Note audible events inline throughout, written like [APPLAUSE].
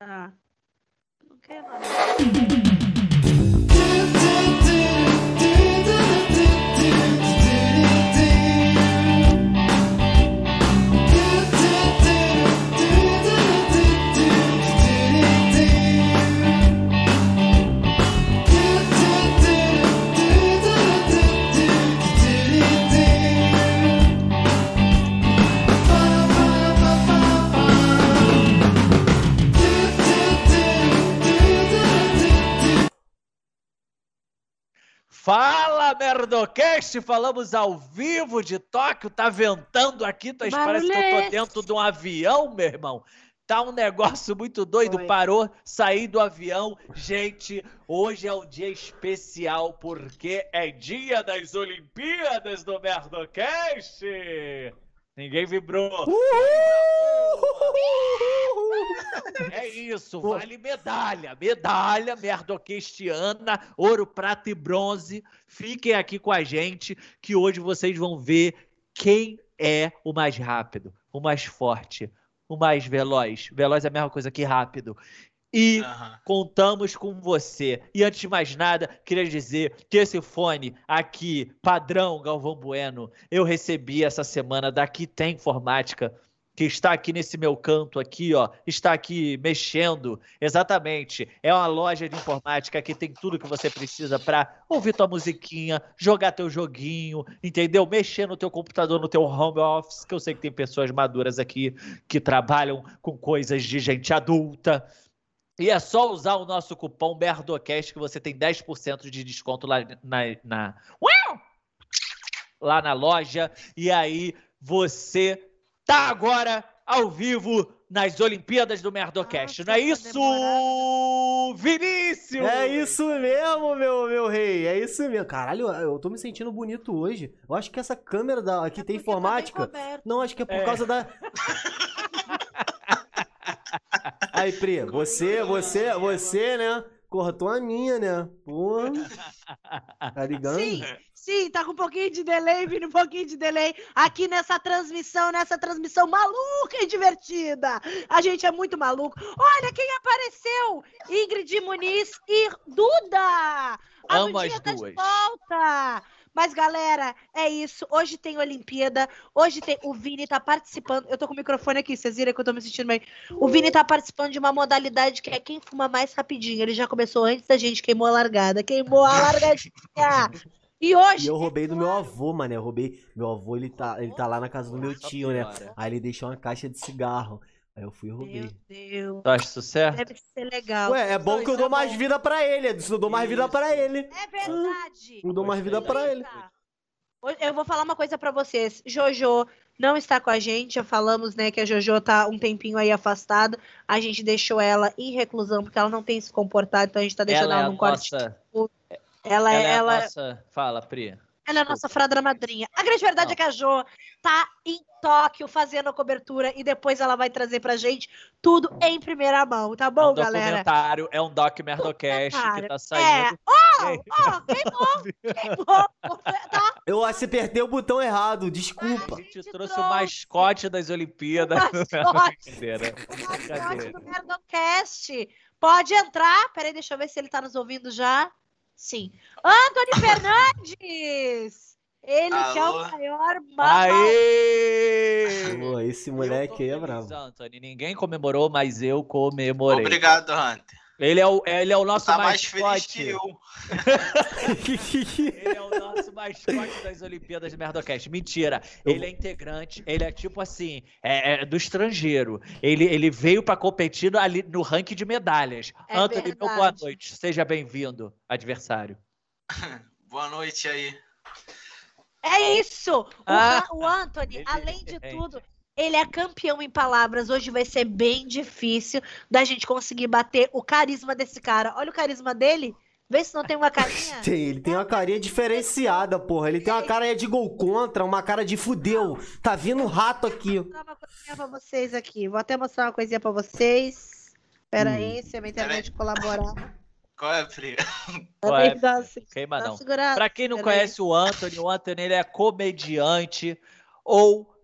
Ah. Não quero Fala, Merdocast! Falamos ao vivo de Tóquio. Tá ventando aqui, tá, parece que eu tô dentro de um avião, meu irmão. Tá um negócio muito doido. Oi. Parou, saí do avião. Gente, hoje é um dia especial porque é dia das Olimpíadas do Merdocast. Ninguém vibrou. É isso, vale medalha. Medalha merdoquestiana, ouro, prata e bronze. Fiquem aqui com a gente que hoje vocês vão ver quem é o mais rápido, o mais forte, o mais veloz. Veloz é a mesma coisa que rápido. E contamos com você. E antes de mais nada, queria dizer que esse fone aqui, padrão Galvão Bueno, eu recebi essa semana daqui tem informática, que está aqui nesse meu canto aqui, ó, está aqui mexendo. Exatamente. É uma loja de informática que tem tudo que você precisa para ouvir tua musiquinha, jogar teu joguinho, entendeu? Mexer no teu computador, no teu home office, que eu sei que tem pessoas maduras aqui que trabalham com coisas de gente adulta. E é só usar o nosso cupom Merdocast que você tem 10% de desconto lá na, na- Uau! lá na loja. E aí você tá agora ao vivo nas Olimpíadas do Merdocast. Nossa, Não é isso, Vinícius? É isso mesmo, meu, meu rei. É isso mesmo. Caralho, eu tô me sentindo bonito hoje. Eu acho que essa câmera da, aqui É tem tá bem informática. Não, acho que é por É. causa da. [LAUGHS] Aí, Pri, você, você, você, né? Cortou a minha, né? Pô. Tá ligando? Sim, sim, tá com um pouquinho de delay, vindo um pouquinho de delay aqui nessa transmissão, nessa transmissão maluca e divertida. A gente é muito maluco. Olha quem apareceu! Ingrid Muniz e Duda! A Amo Dudinha as tá de duas. volta! Mas, galera, é isso. Hoje tem Olimpíada. Hoje tem. O Vini tá participando. Eu tô com o microfone aqui, vocês viram que eu tô me sentindo bem. O Vini tá participando de uma modalidade que é quem fuma mais rapidinho. Ele já começou antes da gente, queimou a largada. Queimou a largadinha. [LAUGHS] E hoje. E eu roubei do meu avô, mano. Eu roubei. Meu avô, ele tá, ele tá lá na casa do meu tio, né? Aí ele deixou uma caixa de cigarro. Aí eu fui e Meu roubei. Deus. Tu acha isso certo? Deve ser legal. Ué, é bom que eu dou é mais vida pra ele. Eu dou mais vida pra ele. É verdade. Eu dou mais vida pra ele. Hoje- Eu vou falar uma coisa pra vocês. Jojo não está com a gente. Já falamos, né, que a Jojo tá um tempinho aí afastada. A gente deixou ela em reclusão porque ela não tem se comportado, então a gente tá deixando Ela ela, é num corte. nossa... Ela, Ela é, é a ela, nossa... Fala, Pri. ela é a nossa frada madrinha. A grande verdade Não. é que a Jo tá em Tóquio fazendo a cobertura e depois ela vai trazer pra gente tudo em primeira mão, tá É bom, um galera? documentário, é um doc Merdocast que tá É. saindo. Oh, oh, queimou, queimou. Tá? Eu apertei o botão errado, A desculpa. gente gente trouxe o trouxe. mascote das Olimpíadas. O [LAUGHS] mascote. Brincadeira. Mascote do Merdocast. Pode entrar. Peraí, deixa eu ver se ele tá nos ouvindo já. Sim. Antônio Fernandes! Ele que é o Alô? maior mapa. Aê! Esse moleque aí é bravo. Anthony. Ninguém comemorou, mas eu comemorei. Obrigado, Hunter. Ele é o, ele é o nosso Tá mais mascote. feliz que eu. [LAUGHS] Ele é o nosso mascote das Olimpíadas do Merdocast. Mentira. Ele é integrante, ele é tipo assim, é, é do estrangeiro. Ele, ele veio pra competir no- ali no ranking de medalhas. É Anthony, meu boa verdade. noite. Seja bem-vindo, adversário. [LAUGHS] Boa noite aí. É isso! O, Ah, o Anthony, ele- além de tudo, ele é campeão em palavras. Hoje vai ser bem difícil da gente conseguir bater o carisma desse cara. Olha o carisma dele. Vê se não tem uma carinha. [LAUGHS] Tem, ele tem uma carinha diferenciada, porra. Ele tem uma cara de gol contra, uma cara de fudeu. Tá vindo um rato aqui. Vou mostrar uma coisinha pra vocês aqui. Vou até mostrar uma coisinha pra vocês. Pera aí, se a minha internet colaborar. Qual é, Pri? [LAUGHS] Também dá, se- Queima não. Pra quem não conhece o Anthony, o Anthony ele é comediante ou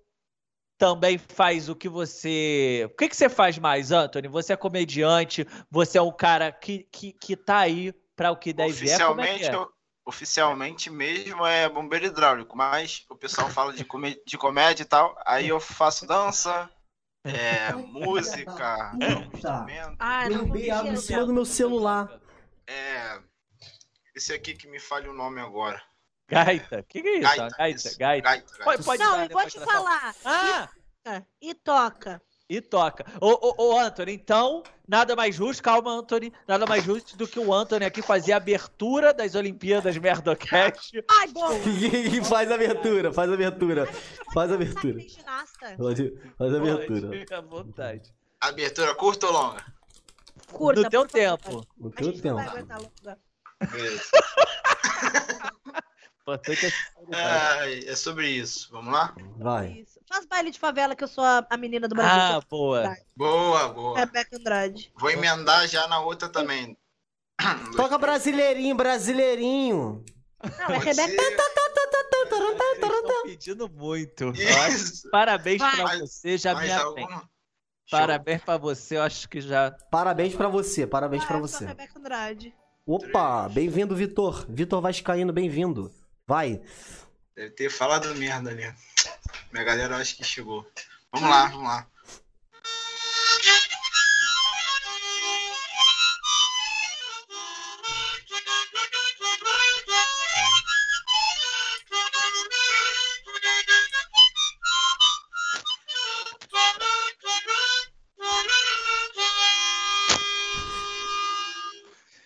também faz o que você. O que, que você faz mais, Anthony? Você é comediante, você é um cara que, que, que tá aí para o que e. Como é que Oficialmente, é? eu- oficialmente mesmo é bombeiro hidráulico, mas o pessoal fala de, comé- de comédia e tal, aí eu faço dança, é, [LAUGHS] música, instrumento, Ah, não em confio, cima do meu celular. É, esse aqui que me falha o nome agora. Gaita. O que, que é isso? Gaita, Gaita, gaita. isso, gaita. gaita, gaita. Pode, pode Não, dar eu vou te falar. Ah, E toca. e toca. Ô, ô, ô, Anthony, então, nada mais justo, calma, Anthony, nada mais justo do que o Anthony aqui fazer a abertura das Olimpíadas Merdocast. Ai, bom. E faz a abertura, faz a abertura. Faz a abertura. Ginasta. Pode- Faz a abertura. Pode, à vontade. Abertura curta ou longa? Curta, no teu tempo. No A teu vai tempo. é [LAUGHS] é sobre isso. Vamos lá? Vai. Isso. Faz baile de favela que eu sou a, a menina do Brasil. Ah, boa. Boa, boa. Rebeca Andrade. Vou emendar já na outra também. [COUGHS] Toca brasileirinho, brasileirinho. Não, é Rebeca. estão pedindo muito. Parabéns Vai. pra você, já me alguma? Parabéns pra você, eu acho que já. Parabéns pra você, parabéns Ah, sou você. Rebeca Andrade. Opa, bem-vindo, Vitor. Vitor Vascaíno, bem-vindo. Vai. Deve ter falado merda ali. Minha galera acho que chegou. Vamos lá, vamos lá.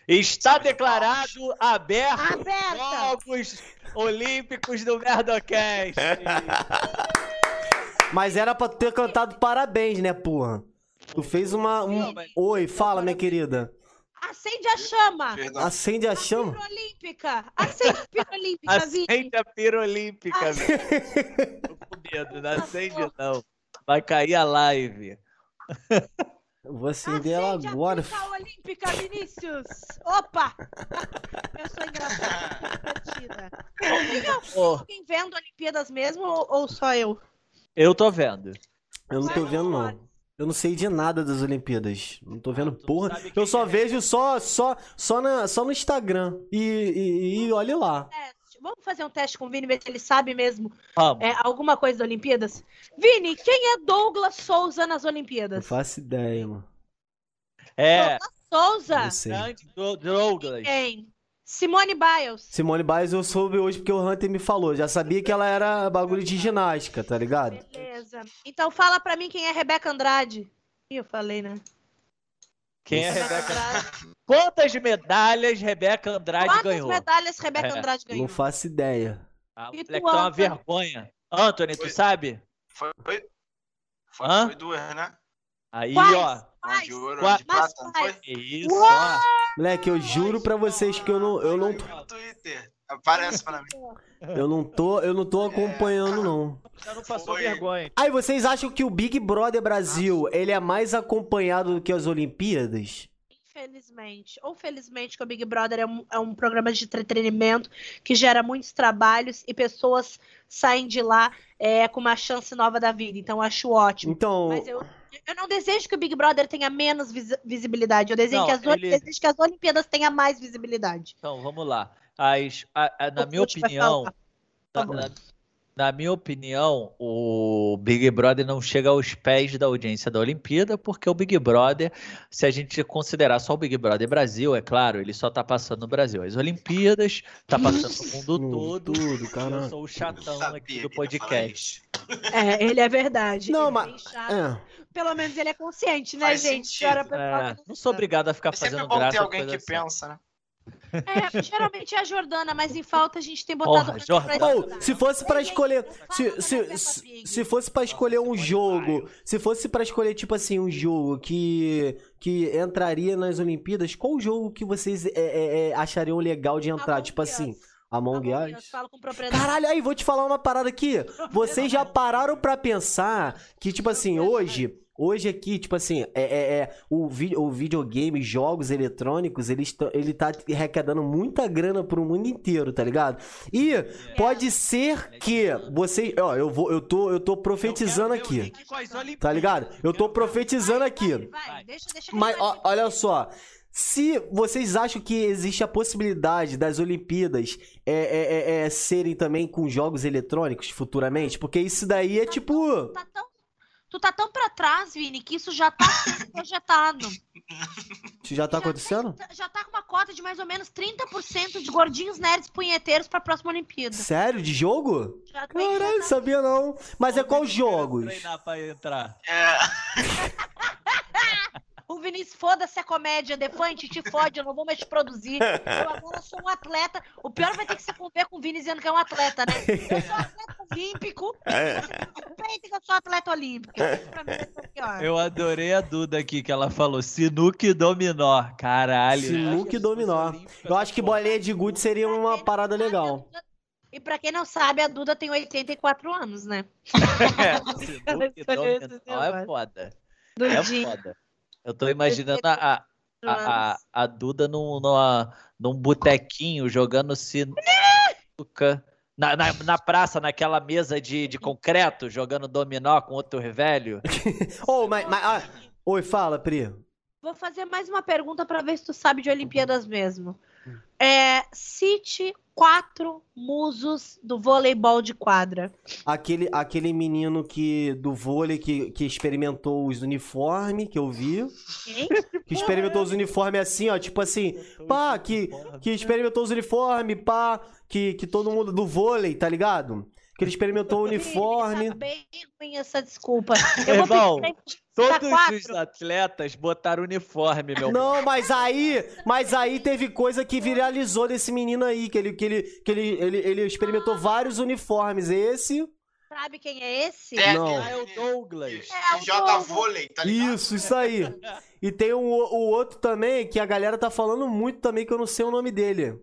Está declarado aberto Aberta. Jogos Olímpicos do Merdocast. [LAUGHS] Mas era pra ter cantado parabéns, né, porra? Tu fez uma. Um... Oi, fala, minha querida. Acende a chama. Perdão. Acende a chama. Pira olímpica. Acende a pira olímpica, Vini. Acende a pira olímpica, velho. Tô com medo, não acende não. Vai cair a live. [LAUGHS] Eu Vou acender ela agora. a olímpica, Vinícius. Opa. [LAUGHS] Eu sou engraçada, Ô, alguém vendo Olimpíadas mesmo ou, ou só eu? eu tô vendo. Eu não tô vendo, não. Eu não sei de nada das Olimpíadas. Não tô vendo Ah, porra. Eu só é. vejo só, só, só, na, só no Instagram. E, e, e olhe lá. Teste. Vamos fazer um teste com o Vini, ver se ele sabe mesmo é, alguma coisa das Olimpíadas? Vini, quem é Douglas Souza nas Não Olimpíadas? faço ideia, mano. É, Souza? Não sei. grande Do- Douglas. Quem? Simone Biles. Simone Biles eu soube hoje porque o Hunter me falou. Já sabia que ela era bagulho de ginástica, tá ligado? Beleza. Então fala pra mim quem é Rebeca Andrade. Ih, eu falei, né? Quem é Rebeca Rebeca? Andrade. Quantas medalhas Rebeca Andrade Quantas ganhou? medalhas Rebeca É. Andrade ganhou? Não faço ideia. Ah, o E tu, moleque tá uma Anthony? vergonha. Anthony, tu Oi. sabe? Foi, foi, foi, Hã? foi duas, né? Aí, Quais? ó. Quais? de ouro, Qua- uma de prata, não foi? quais? Isso, Uau! ó. Moleque, eu juro pra vocês que eu não, eu não, Twitter. Aparece pra mim. eu não tô, eu não tô acompanhando não. Já não passou Foi. vergonha. Aí vocês acham que o Big Brother Brasil, ele é mais acompanhado do que as Olimpíadas? Infelizmente. Ou felizmente, que o Big Brother é um, é um programa de entretenimento que gera muitos trabalhos e pessoas saem de lá é, com uma chance nova da vida. Então, eu acho ótimo. Então, Mas eu, eu não desejo que o Big Brother tenha menos visi- visibilidade. Eu desejo, Não, que as, ele- desejo que as Olimpíadas tenham mais visibilidade. Então, vamos lá. As, a- a- na O minha opinião, na, na- na minha opinião, o Big Brother não chega aos pés da audiência da Olimpíada, porque o Big Brother, se a gente considerar só o Big Brother Brasil, é claro, ele só tá passando no Brasil. As Olimpíadas, tá passando no mundo todo. tudo, Eu sou o chatão aqui do podcast. É, ele é verdade. Não, Ele é mas-. É. Pelo menos ele é consciente, né, Faz gente? sentido. É, não sou obrigado a ficar É sempre fazendo bom graça. ter alguém que assim. pensa, né? É, geralmente é a Jordana, mas em falta a gente tem botado Porra, Jordana. pra se fosse gente, escolher, se, se, se, fosse pra escolher um jogo, se fosse pra escolher tipo assim um jogo que que entraria nas Olimpíadas, qual jogo que vocês é, é, é, achariam legal de entrar? Tipo assim, Among Us. Caralho, aí vou te falar uma parada aqui. Vocês já pararam pra pensar que, tipo assim, hoje, Hoje aqui, tipo assim, é, é, é, o, vi, o videogame, jogos eletrônicos, eles tão- ele tá arrecadando muita grana pro mundo inteiro, tá ligado? E pode ser que vocês. Ó, eu vou, eu tô, eu tô profetizando Eu aqui. Tá ligado? Eu tô profetizando aqui. Vai, deixa, deixa Mas ele ó, olha só. Se vocês acham que existe a possibilidade das Olimpíadas é, é, é, é, serem também com jogos eletrônicos futuramente, porque isso daí é tipo. Tu tá tão, tu tá tão pra trás, Vini, que isso já tá sendo [COUGHS] projetado. Isso já tá Já acontecendo? tem- já tá com uma cota de mais ou menos 30% de gordinhos nerds punheteiros pra próxima Olimpíada. Sério? De jogo? Já tem, já Caralho, tá- sabia não. Mas é qual jogos? treinar pra entrar. É, [LAUGHS] O Vinícius, foda-se a comédia, Defante, te fode, eu não vou mais te produzir. Eu agora sou um atleta. O pior vai ter que se conver com o Vini dizendo que é um atleta, né? Eu sou atleta olímpico. [LAUGHS] Respeita que eu sou atleta olímpico. Isso pra mim o pior. Eu adorei a Duda aqui, que ela falou sinuca e dominó. Caralho. Sinuca e dominó. Eu acho que bolinha de gude seria uma parada legal. E pra quem não sabe, a Duda tem 84 anos, né? [LAUGHS] É, sinuca e dominó é foda. É Dudinha. foda. Eu tô imaginando a, a, a, a, Duda num, numa, num botequinho jogando sinuca. Na, na, na praça, naquela mesa de, de concreto, jogando dominó com outro velho. [LAUGHS] Ô, mas. mas ah, Oi, fala, Pri. Vou fazer mais uma pergunta pra ver se tu sabe de Olimpíadas mesmo. É, cite quatro musos do voleibol de quadra. Aquele, aquele menino que do vôlei que, que experimentou os uniformes, que eu vi. Quem? Que experimentou os uniformes assim, ó. Tipo assim, pá, que, que experimentou os uniformes, pá, que, que todo mundo do vôlei, tá ligado? Que ele experimentou o uniforme. Tá bem ruim essa desculpa. Eu [LAUGHS] vou Irmão, Todos quatro. os atletas botaram uniforme, meu Não, mas aí, mas aí teve coisa que viralizou desse menino aí, que ele, que ele, que ele, ele, ele experimentou vários uniformes. Esse, Sabe quem é esse? É, Não. Ah, é o Douglas. É, o que joga Douglas. vôlei, tá ligado? isso, isso aí. E tem um, o outro também que a galera tá falando muito também que eu não sei o nome dele.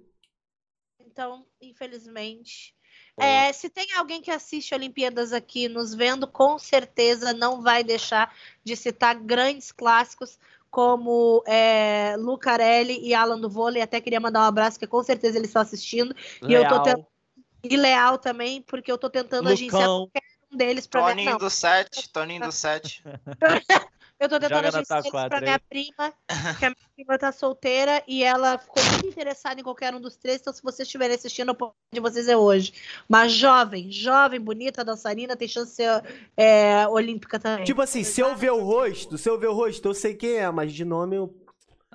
Então, infelizmente. É, se tem alguém que assiste Olimpíadas aqui nos vendo, com certeza não vai deixar de citar grandes clássicos como é, Lucarelli e Alan do Vôlei. Até queria mandar um abraço, que com certeza eles estão assistindo. E eu tô Leal, tentando- E Leal também, porque eu tô tentando agenciar Lucão. um deles pra minha... Toninho do 7, Toninho do 7. Eu tô tentando eles pra minha aí. prima, que a minha prima tá solteira e ela ficou muito interessada em qualquer um dos três. Então, se vocês estiverem assistindo, o ponto de vocês é hoje. Mas jovem, jovem, bonita, dançarina, tem chance de ser é, olímpica também. Tipo assim, se eu ver o rosto, se eu ver o rosto, eu sei quem é, mas de nome eu.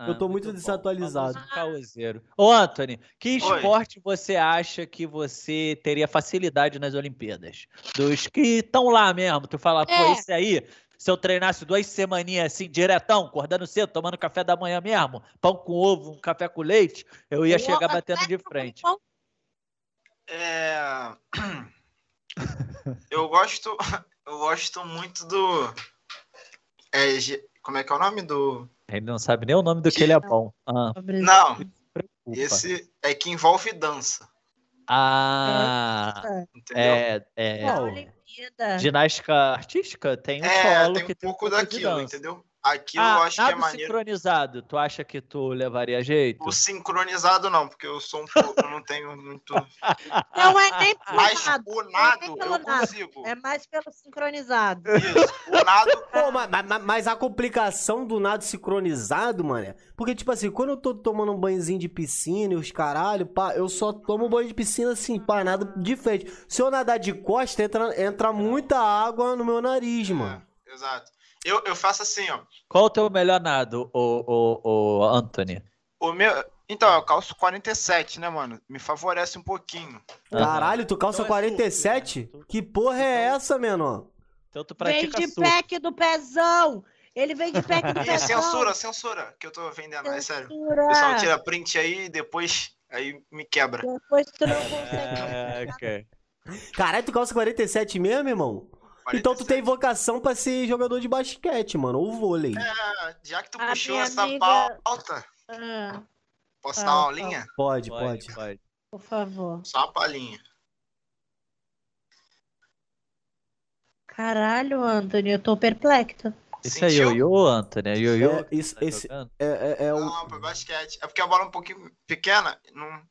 Eu tô muito bom. desatualizado. Caoseiro. Ô, Anthony, que Oi. esporte você acha que você teria facilidade nas Olimpíadas? Dos que estão lá mesmo. Tu fala, pô, É. esse aí, se eu treinasse duas semaninhas assim, diretão, acordando cedo, tomando café da manhã mesmo, pão com ovo, um café com leite, eu ia O chegar batendo de frente. É... [CLEARS THROAT] Eu gosto. [CLEARS THROAT] Eu gosto muito do. É, como é que é o nome do. Ele não sabe nem o nome do que ele é bom. Ah, Não, esse é que envolve dança. Ah, Entendeu? é, é. É. Ginástica artística tem um É, solo tem que um tem pouco pouco de daquilo, entendeu? Aquilo Ah, eu acho que é maneiro. sincronizado. Tu acha que tu levaria jeito? O sincronizado não, porque eu sou um pouco, eu não tenho muito. [LAUGHS] Não é nem pelo [LAUGHS] Mas nado. o não é nado pelo eu nado. consigo. É mais pelo sincronizado. Isso. O [LAUGHS] nado. Pô, mas, mas- mas a complicação do nado sincronizado, mano, é- porque, tipo assim, quando eu tô tomando um banhozinho de piscina e os caralho, pá, eu só tomo banho de piscina assim, pá, nada de frente. Se eu nadar de costa, entra, entra muita água no meu nariz, mano. É, exato. Eu, eu faço assim, ó. Qual o teu melhor nado, o, o, o Anthony? O meu. Então, eu calço 47, né, mano? Me favorece um pouquinho. Caralho, tu calça Então é 47? surf, né? Que porra é essa, menor? Então tu Vem pratica de surf. pack do pezão. Ele vem de pack do E [LAUGHS] pezão. censura, censura, que eu tô vendendo, é sério. Censura. O pessoal tira print aí e depois aí me quebra. Depois tu não consegue. [LAUGHS] É, ok. Caralho, tu calça 47 mesmo, irmão? Então tu tem vocação pra ser jogador de basquete, mano, ou vôlei. Ah, já que tu A puxou essa amiga- pauta, Ah, posso Ah, dar uma tá. aulinha? Pode, Pode, pode. pode. por favor. Só uma palhinha. Caralho, Anthony, eu tô perplexa. Isso é Sentiu? ioiô, Antônio? É ioiô? É, isso, Tá esse, é, é, é o. Não, basquete. É porque a bola é um pouquinho pequena. Não...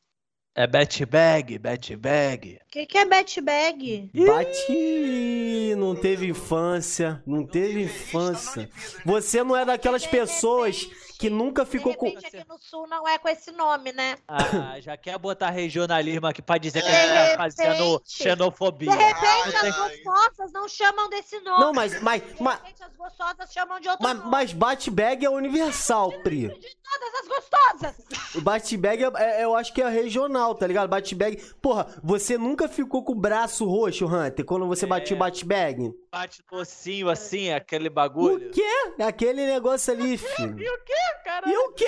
É bet bag, bet bag. O que, que é bet bag? Bate. Não teve infância. Não teve infância. Você não é daquelas pessoas que nunca ficou de com. repente aqui no sul não é com esse nome, né? Ah, já quer botar regionalismo aqui pra dizer que a De gente tá fazendo xenofobia. De repente Ai, as ai. gostosas não chamam desse nome. Não, mas, mas, De mas, repente as gostosas chamam de outro mas, nome. mas bate-bag é universal, Pri. De todas as gostosas. O bate-bag é, é- eu acho que é regional, tá ligado? Bate-bag. Porra, você nunca ficou com o braço roxo, Hunter, quando você batia o bate-bag? Bate no ossinho assim, aquele bagulho. O quê? É Aquele negócio ali, filho. E o quê, cara? E o quê?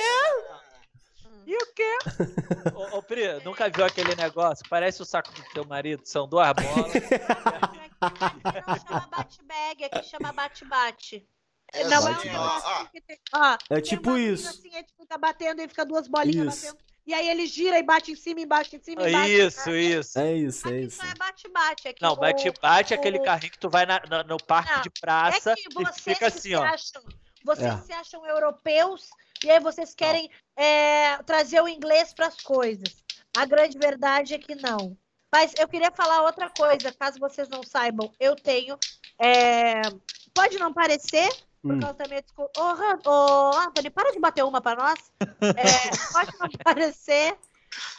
E o quê? [LAUGHS] ô, ô, Pri, nunca viu aquele negócio? Parece o saco do teu marido, são duas [LAUGHS] bolas. Aqui não chama bate-bag, aqui chama bate-bate. É não é assim, um ó, negócio ó. que tem- ó, É tipo isso. Assim, tu fica batendo e fica duas bolinhas Isso. batendo. E aí ele gira e bate em cima, embaixo, em cima, embaixo. Isso, isso. É isso, é Aqui isso. só é bate-bate. Não, o- bate-bate é aquele o- carrinho que tu vai na- na- no parque Não, de praça É que e fica assim, ó. acham, vocês É. se acham europeus e aí vocês querem é, trazer o inglês para as coisas. A grande verdade é que não. Mas eu queria falar outra coisa, caso vocês não saibam. Eu tenho. é, pode não parecer, por Hum. causa da minha desculpa. Ô, Han- ô, Anthony, para de bater uma para nós. É, [LAUGHS] pode não parecer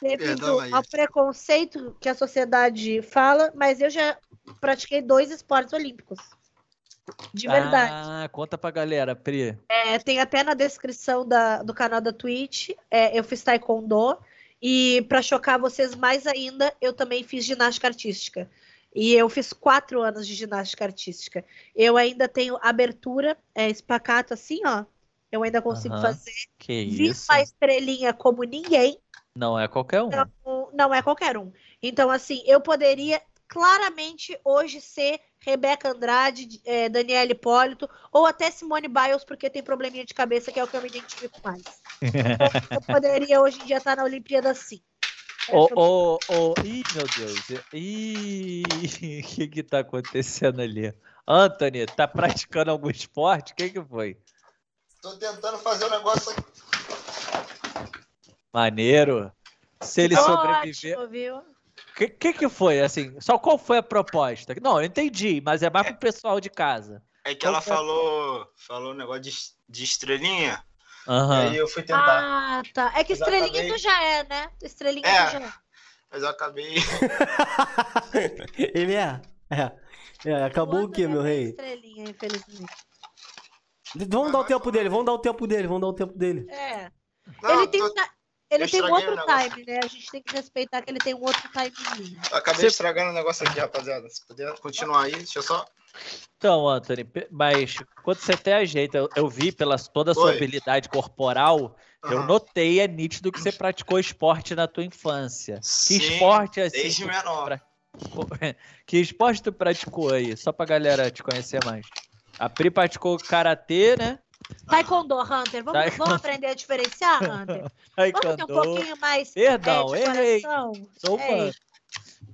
devido ao preconceito que a sociedade fala, mas eu já pratiquei dois esportes olímpicos. De verdade. Ah, conta pra galera, Pri. É, tem até na descrição da- do canal da Twitch. é, eu fiz taekwondo. E para chocar vocês mais ainda, eu também fiz ginástica artística. E eu fiz quatro anos de ginástica artística. Eu ainda tenho abertura, é, espacato assim, ó. Eu ainda consigo fazer. Que Vi isso? uma estrelinha como ninguém. Não é qualquer um. Não, não é qualquer um. Então, assim, eu poderia claramente hoje ser Rebeca Andrade, é, Daniela Hipólito, ou até Simone Biles, porque tem probleminha de cabeça, que é o que eu me identifico mais. [LAUGHS] eu poderia hoje em dia estar na Olimpíada sim. É, Ô, eu- ô, ô, ih, meu Deus. Ih, o [LAUGHS] que que tá acontecendo ali? Anthony, tá praticando algum esporte? O que que foi? Tô tentando fazer um negócio aqui. Maneiro. Se ele sobreviver. Ótimo, viu? O que, que que foi, assim? Só qual foi a proposta? Não, eu entendi, mas é mais pro pessoal de casa. É que Qual ela falou, falou um negócio de, de estrelinha. E Aham. aí eu fui tentar. Ah, tá. É que estrelinha acabei. tu já é, né? Estrelinha É. tu já é. Mas eu acabei. [LAUGHS] Ele é. É. É, acabou o quê, meu é rei? Estrelinha, infelizmente. Vamos dar o tempo dele, vamos dar o tempo dele, vamos dar o tempo dele. É. Não, ele tem, tô- ele eu tem um outro time, né? A gente tem que respeitar que ele tem um outro timezinho. eu acabei Você- estragando o negócio aqui, rapaziada. Se puder continuar aí, deixa eu só. Então, Anthony, mas quando você até ajeita, eu, eu vi pela toda a sua Oi. habilidade corporal, eu Aham. notei, é nítido que você praticou esporte na tua infância. Que Sim, esporte assim? Desde menor. pra- [LAUGHS] Que esporte tu praticou aí? Só pra galera te conhecer mais. A Pri praticou karatê, né? Taekwondo, Hunter. Vamos, Taekwondo. vamos aprender a diferenciar, Hunter? [LAUGHS] Vamos ter um Taekwondo, pouquinho mais Perdão, é, de errei. coração? Sou É, fã.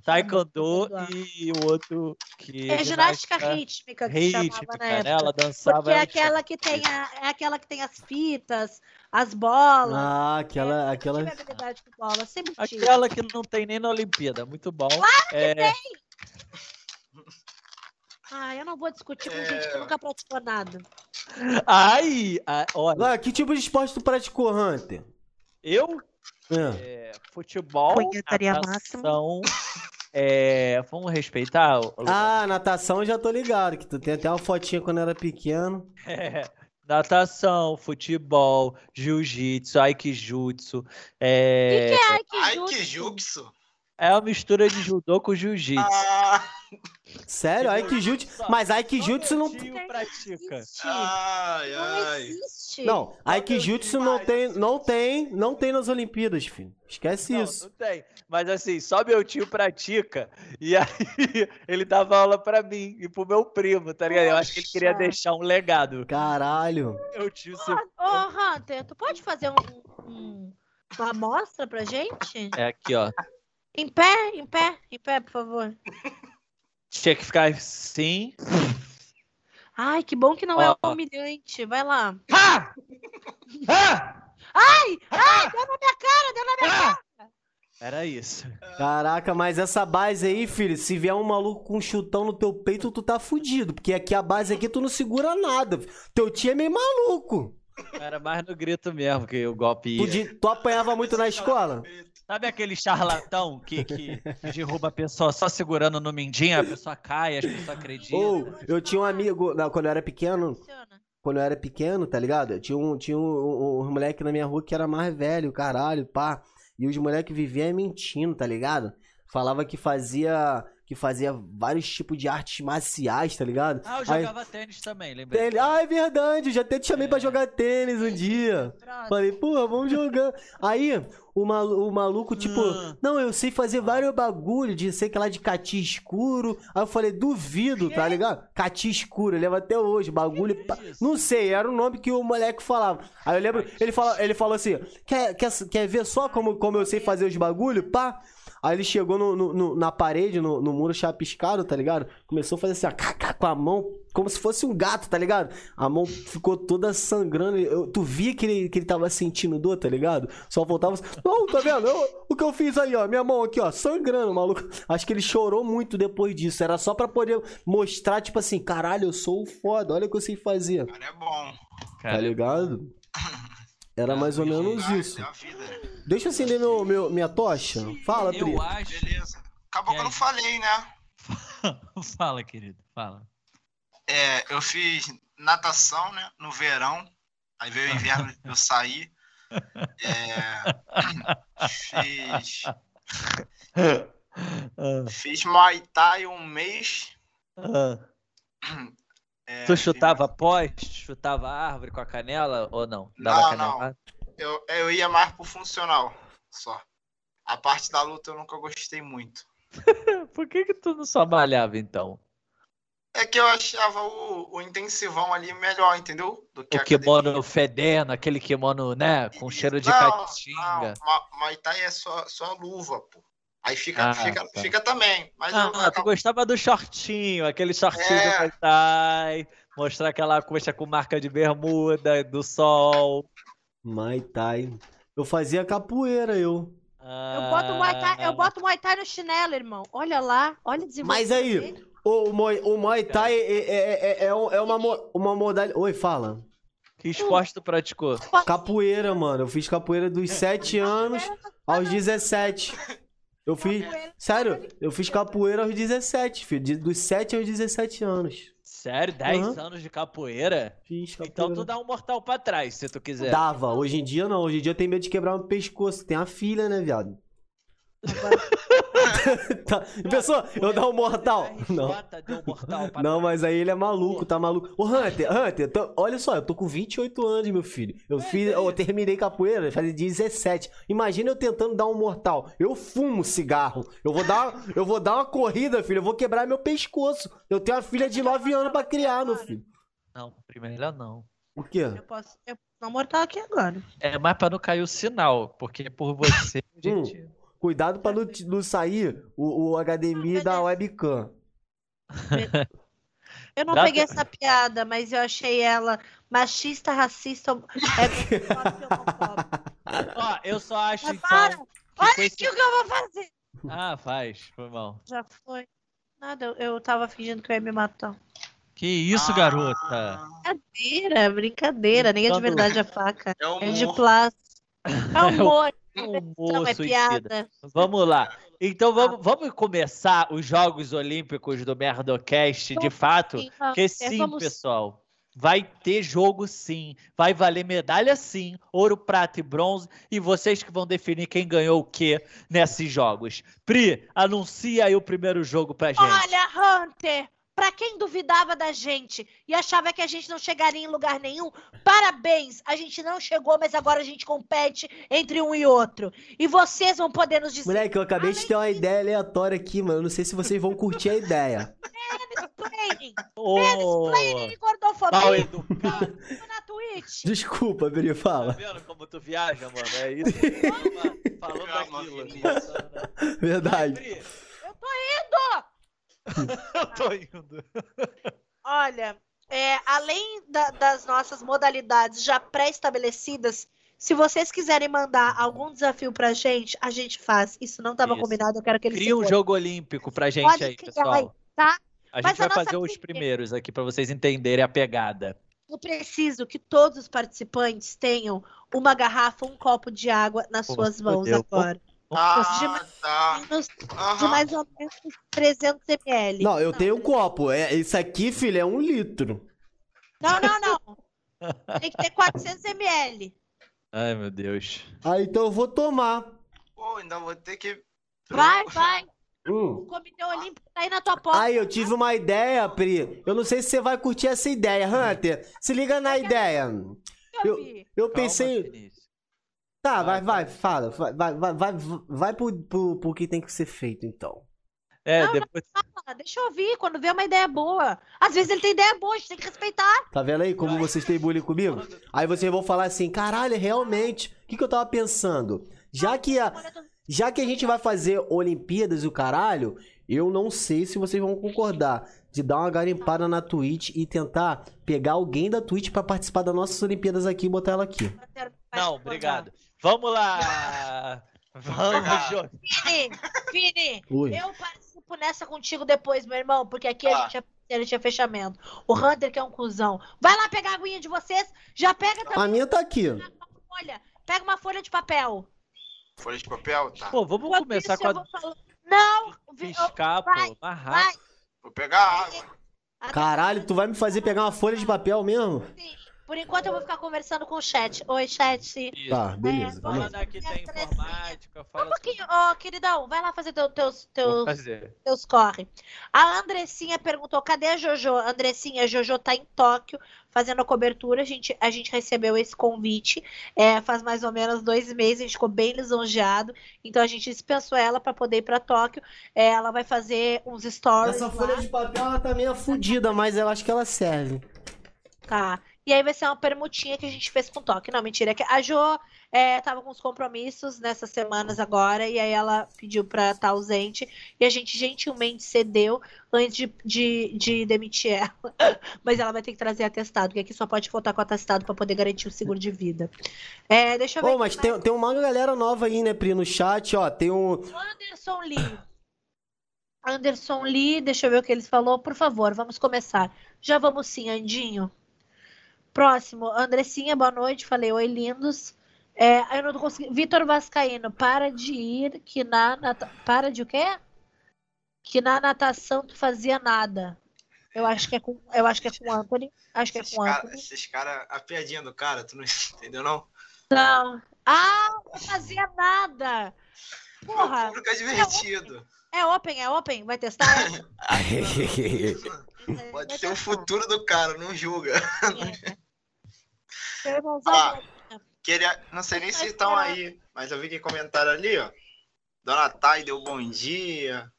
Taekwondo e o outro que é ginástica rítmica que se chamava rítmica, na né? Ela dançava. Porque é aquela que tem a, é aquela que tem as fitas, as bolas. Ah, aquela. Eu aquela... tive habilidade com bola, sempre tive. Aquela que não tem nem na Olimpíada, muito bom. É, Ah, eu não vou discutir com É. gente que nunca praticou nada. Ai, olha, Ah, que tipo de esporte tu praticou, Hunter? eu É. é, futebol, Punhetaria natação, é, vamos respeitar o, o- Ah, natação eu já tô ligado, que tu tem até uma fotinha quando era pequeno. é, natação, futebol, jiu-jitsu, aikijutsu, é, Ai, que Ai, justo. que jutsu! É uma mistura de judô com jiu-jitsu. Ah, Sério, Aikijutsu. Mas Aikijutsu não. Tio pratica. Existe. ai, Não ai. existe. Não, Aikijutsu não tem, não tem, não tem nas Olimpíadas, filho. Esquece Não, isso. não tem. Mas assim, só meu tio pratica. E aí [LAUGHS] ele dava aula pra mim e pro meu primo, tá ligado? Eu acho que ele queria deixar um legado. Caralho. Meu tio se... Ô, ô, Hunter, tu pode fazer um, um- uma amostra pra gente? É aqui, ó. Em pé, em pé, em pé, por favor. Tinha que ficar assim. Ai, que bom que não é Ó. humilhante. Vai lá. Ah! Ah! Ai, ai, deu na minha cara, deu na minha cara. Era isso. Caraca, mas essa base aí, filho, se vier um maluco com um chutão no teu peito, tu tá fudido. Porque aqui a base aqui tu não segura nada. Teu tio é meio maluco. Era mais no grito mesmo que o golpe ia. Tu, de- tu apanhava muito na escola? Sabe aquele charlatão que, que, derruba a pessoa só segurando no mindinho, a pessoa cai, as pessoas acreditam? Ou, eu tinha um amigo, não, quando eu era pequeno, Funciona. quando eu era pequeno, tá ligado? Eu Tinha um, tinha um, um, um moleque na minha rua que era mais velho, caralho, pá. E os moleques viviam mentindo, tá ligado? Falava que fazia que fazia vários tipos de artes marciais, tá ligado? Ah, eu Aí- jogava tênis também, lembrei. Ele, ah, é verdade, eu já até te chamei pra É. jogar tênis um dia. Brother. Falei, porra, vamos jogar. Aí, o, malu- o maluco, tipo, Ah. não, eu sei fazer vários bagulho de sei que lá de cati escuro. Aí eu falei, duvido, tá ligado? Cati escuro, eu lembro até hoje, bagulho. Que isso? Não sei, era o nome que o moleque falava. Aí eu lembro, ele, fala, ele falou assim: quer, quer, quer ver só como, como eu sei fazer os bagulho? Pá. Aí ele chegou no, no- no- na parede, no, muro chapiscado, tá ligado? Começou a fazer assim, ó, com a mão, como se fosse um gato, tá ligado? A mão ficou toda sangrando. Eu- tu via que ele, que ele tava sentindo dor, tá ligado? Só voltava assim, não, tá vendo? Eu- o que eu fiz aí, ó, minha mão aqui, ó, sangrando, maluco. Acho que ele chorou muito depois disso. Era só pra poder mostrar, tipo assim, caralho, eu sou o foda, olha o que eu sei fazer. Cara, é bom. Tá ligado? [LAUGHS] Era mais ou menos isso. vida. Deixa eu acender meu, meu, minha tocha. Fala, Pri. Eu acho. Beleza. Acabou que eu aí? não falei, né? [LAUGHS] fala, querido, fala. É, eu fiz natação, né? No verão. Aí veio o inverno, [LAUGHS] eu saí. É, fiz, [LAUGHS] fiz Muay Thai um mês. [CLEARS THROAT] É, tu chutava poste, chutava árvore com a canela ou não? Não, canelada? Eu, eu ia mais pro funcional, só. A parte da luta eu nunca gostei muito. [LAUGHS] Por que que tu não só malhava então? É que eu achava o, o intensivão ali melhor, entendeu? Do que O kimono fedendo, aquele kimono, né? Com cheiro de Não, caatinga. Não, Ma- Muay Thai é só, só luva, pô. Aí fica, Ah, fica, tá. fica também. Mas eu, Ah, tu gostava do shortinho, aquele shortinho É. do Thai, mostrar aquela coxa com marca de bermuda, do sol. Muay Thai. Eu fazia capoeira, eu. Eu boto, Muay Thai, Ah. eu boto Muay Thai no chinelo, irmão. Olha lá, olha o desenvolvimento. Mas aí, o, Muay, o Muay Thai é, é, é, é, um- é uma, uma modalidade. Oi, fala. Que esporte tu praticou? Capoeira, mano. Eu fiz capoeira dos 7 anos aos 17. Eu fiz. Sério, eu fiz capoeira aos 17, filho. de- Dos 7 aos 17 anos. Sério, 10 Aham. anos de capoeira? Fiz capoeira. Então tu dá um mortal pra trás, se tu quiser. Dava. Hoje em dia não. Hoje em dia eu tenho medo de quebrar meu pescoço. Tem a filha, né, viado? [LAUGHS] tá. Pessoal, eu dar um mortal. Não. Um mortal Não, mas aí ele é maluco, tá maluco. Ô, Hunter, Hunter, tô- olha só, eu tô com 28 anos, meu filho. Eu fiz, eu terminei capoeira, fazia 17. Imagina eu tentando dar um mortal. Eu fumo cigarro. Eu vou dar, eu vou dar uma corrida, filho. Eu vou quebrar meu pescoço. Eu tenho uma filha de 9 anos pra criar, meu filho. Não, primeiro não. Por quê? Eu posso, eu um mortal aqui agora. É mais pra não cair o sinal, porque por você, Hum. Cuidado pra não, não sair o, o HDMI da webcam. [LAUGHS] Eu não Dá peguei pra- essa piada, mas eu achei ela machista, racista, homofóbica. Ó, eu só acho Mas então. para! que Olha esse- aqui o que eu vou fazer! Ah, faz, foi mal. Já foi. Nada, eu, eu tava fingindo que eu ia me matar. Que isso, garota? Ah, Brincadeira, brincadeira. Nem é de Quando- verdade a faca. É É de plástico. [LAUGHS] É humor, Um não é piada. Vamos lá. Então vamos, vamos começar os Jogos Olímpicos do Merdocast, de fato. Porque sim, vamos- pessoal. Vai ter jogo sim. Vai valer medalha sim. Ouro, prata e bronze. E vocês que vão definir quem ganhou o quê nesses jogos. Pri, anuncia aí o primeiro jogo pra gente. Olha, Hunter, pra quem duvidava da gente e achava que a gente não chegaria em lugar nenhum, parabéns! A gente não chegou, mas agora a gente compete entre um e outro. E vocês vão poder nos dizer. Moleque, eu acabei de ter uma ideia aleatória aqui, mano. Eu Não sei se vocês vão curtir a ideia. Mansplaining, Ô, mansplaining e mal gordofobia educado. na Twitch. Desculpa, Bri, Tá fala. vendo como tu viaja, mano? É isso. [LAUGHS] Falando daquilo. Vai, Verdade. Eu tô indo! Eu tô indo. Olha, é, além da- das nossas modalidades já pré-estabelecidas, se vocês quiserem mandar algum desafio pra gente, a gente faz. Isso não estava combinado, eu quero que eles Cria um jogo olímpico pra gente Pode aí, pessoal. aí, tá? A Mas gente vai a nossa fazer os primeiros aqui pra vocês entenderem a pegada. Eu preciso que todos os participantes tenham uma garrafa, um copo de água nas Pô, suas mãos agora. Ah, tá. Menos de Aham. mais ou menos 300 ml. Não, eu tenho um copo. É, isso aqui, filho, é um litro. Não, não, não. Tem que ter 400 ml. Ai, meu Deus. Ah, então eu vou tomar. Pô, ainda vou ter que. Vai, vai. Hum. O Comitê Olímpico tá aí na tua porta. Aí, eu tive uma ideia, Pri. Eu não sei se você vai curtir essa ideia, Hunter. Se liga na ideia. Eu, eu Calma, pensei. Tá, vai, Vai, vai, fala. Vai, vai, vai, vai, vai pro, pro, pro que tem que ser feito, então. É, Não, depois. Ah, deixa eu ouvir quando vê uma ideia boa. Às vezes ele tem ideia boa, a gente tem que respeitar. Tá vendo aí como vocês têm bullying comigo? Aí vocês vão falar assim, caralho, realmente. O que, que eu tava pensando? Já que a, Já que a gente vai fazer Olimpíadas e o caralho, eu não sei se vocês vão concordar de dar uma garimpada na Twitch e tentar pegar alguém da Twitch pra participar das nossas Olimpíadas aqui e botar ela aqui. Não, obrigado. Vamos lá. [LAUGHS] Vamos, Jô. Vini, Vini, Oi. eu participo nessa contigo depois, meu irmão, porque aqui a Tá. gente é parceiro, tinha fechamento. O Hunter que é um cuzão. Vai lá pegar a aguinha de vocês, já pega A também minha tá aqui. uma folha. Pega uma folha de papel. Folha de papel? Tá. Pô, vamos Enquanto começar isso, com a vou falando- Não! Piscar, pô. vai, Mais Vai! Vou pegar água. Caralho, tu vai me fazer pegar uma folha de papel mesmo? Sim. Por enquanto eu vou ficar conversando com o chat. Oi, chat. Isso. Tá, beleza, É, Fala daqui tem informática, Um fala pouquinho, ô queridão, vai lá fazer teu- teus, teus, fazer. teus corre. A Andressinha perguntou: cadê a Jojo? Andressinha, a Jojo tá em Tóquio fazendo a cobertura. A gente, a gente recebeu esse convite é, faz mais ou menos dois meses. A gente ficou bem lisonjeado. Então a gente dispensou ela para poder ir para Tóquio. É, ela vai fazer uns stories. Essa lá. folha de papel ela tá meio fodida, mas eu acho que ela serve. Tá. E aí vai ser uma permutinha que a gente fez com toque. Não, mentira. é que A Jo é, tava com os compromissos nessas semanas agora, e aí ela pediu pra estar ausente, e a gente gentilmente cedeu antes de, de, de demitir ela. [LAUGHS] Mas ela vai ter que trazer atestado, porque aqui só pode voltar com atestado pra poder garantir o seguro de vida. É, deixa eu ver. Quem mas mais. tem, tem uma galera nova aí, né, Pri, no chat, ó. Tem um. Anderson Lee. Anderson Lee, deixa eu ver o que eles falou. Por favor, vamos começar. Já vamos sim, Andinho. Próximo, Andressinha, boa noite. Falei, oi, lindos. É, eu não tô conseguindo. Vitor Vascaíno, para de ir, que na nata... Para de o quê? Que na natação tu fazia nada. Eu acho que é com, eu acho que é com o Anthony. Acho que é com o caras, Anthony. esses cara, a piadinha do cara, tu não [LAUGHS] entendeu não? Não. Ah, não fazia nada. O Porra, público é divertido. É open, é open. Vai testar? [LAUGHS] É? Pode Vai ser o futuro do cara, não julga. Seu irmãozão Ah. vai- Queria, não sei nem se Vai estão aí, mas eu vi que comentaram ali, ó. Dona Thay deu bom dia.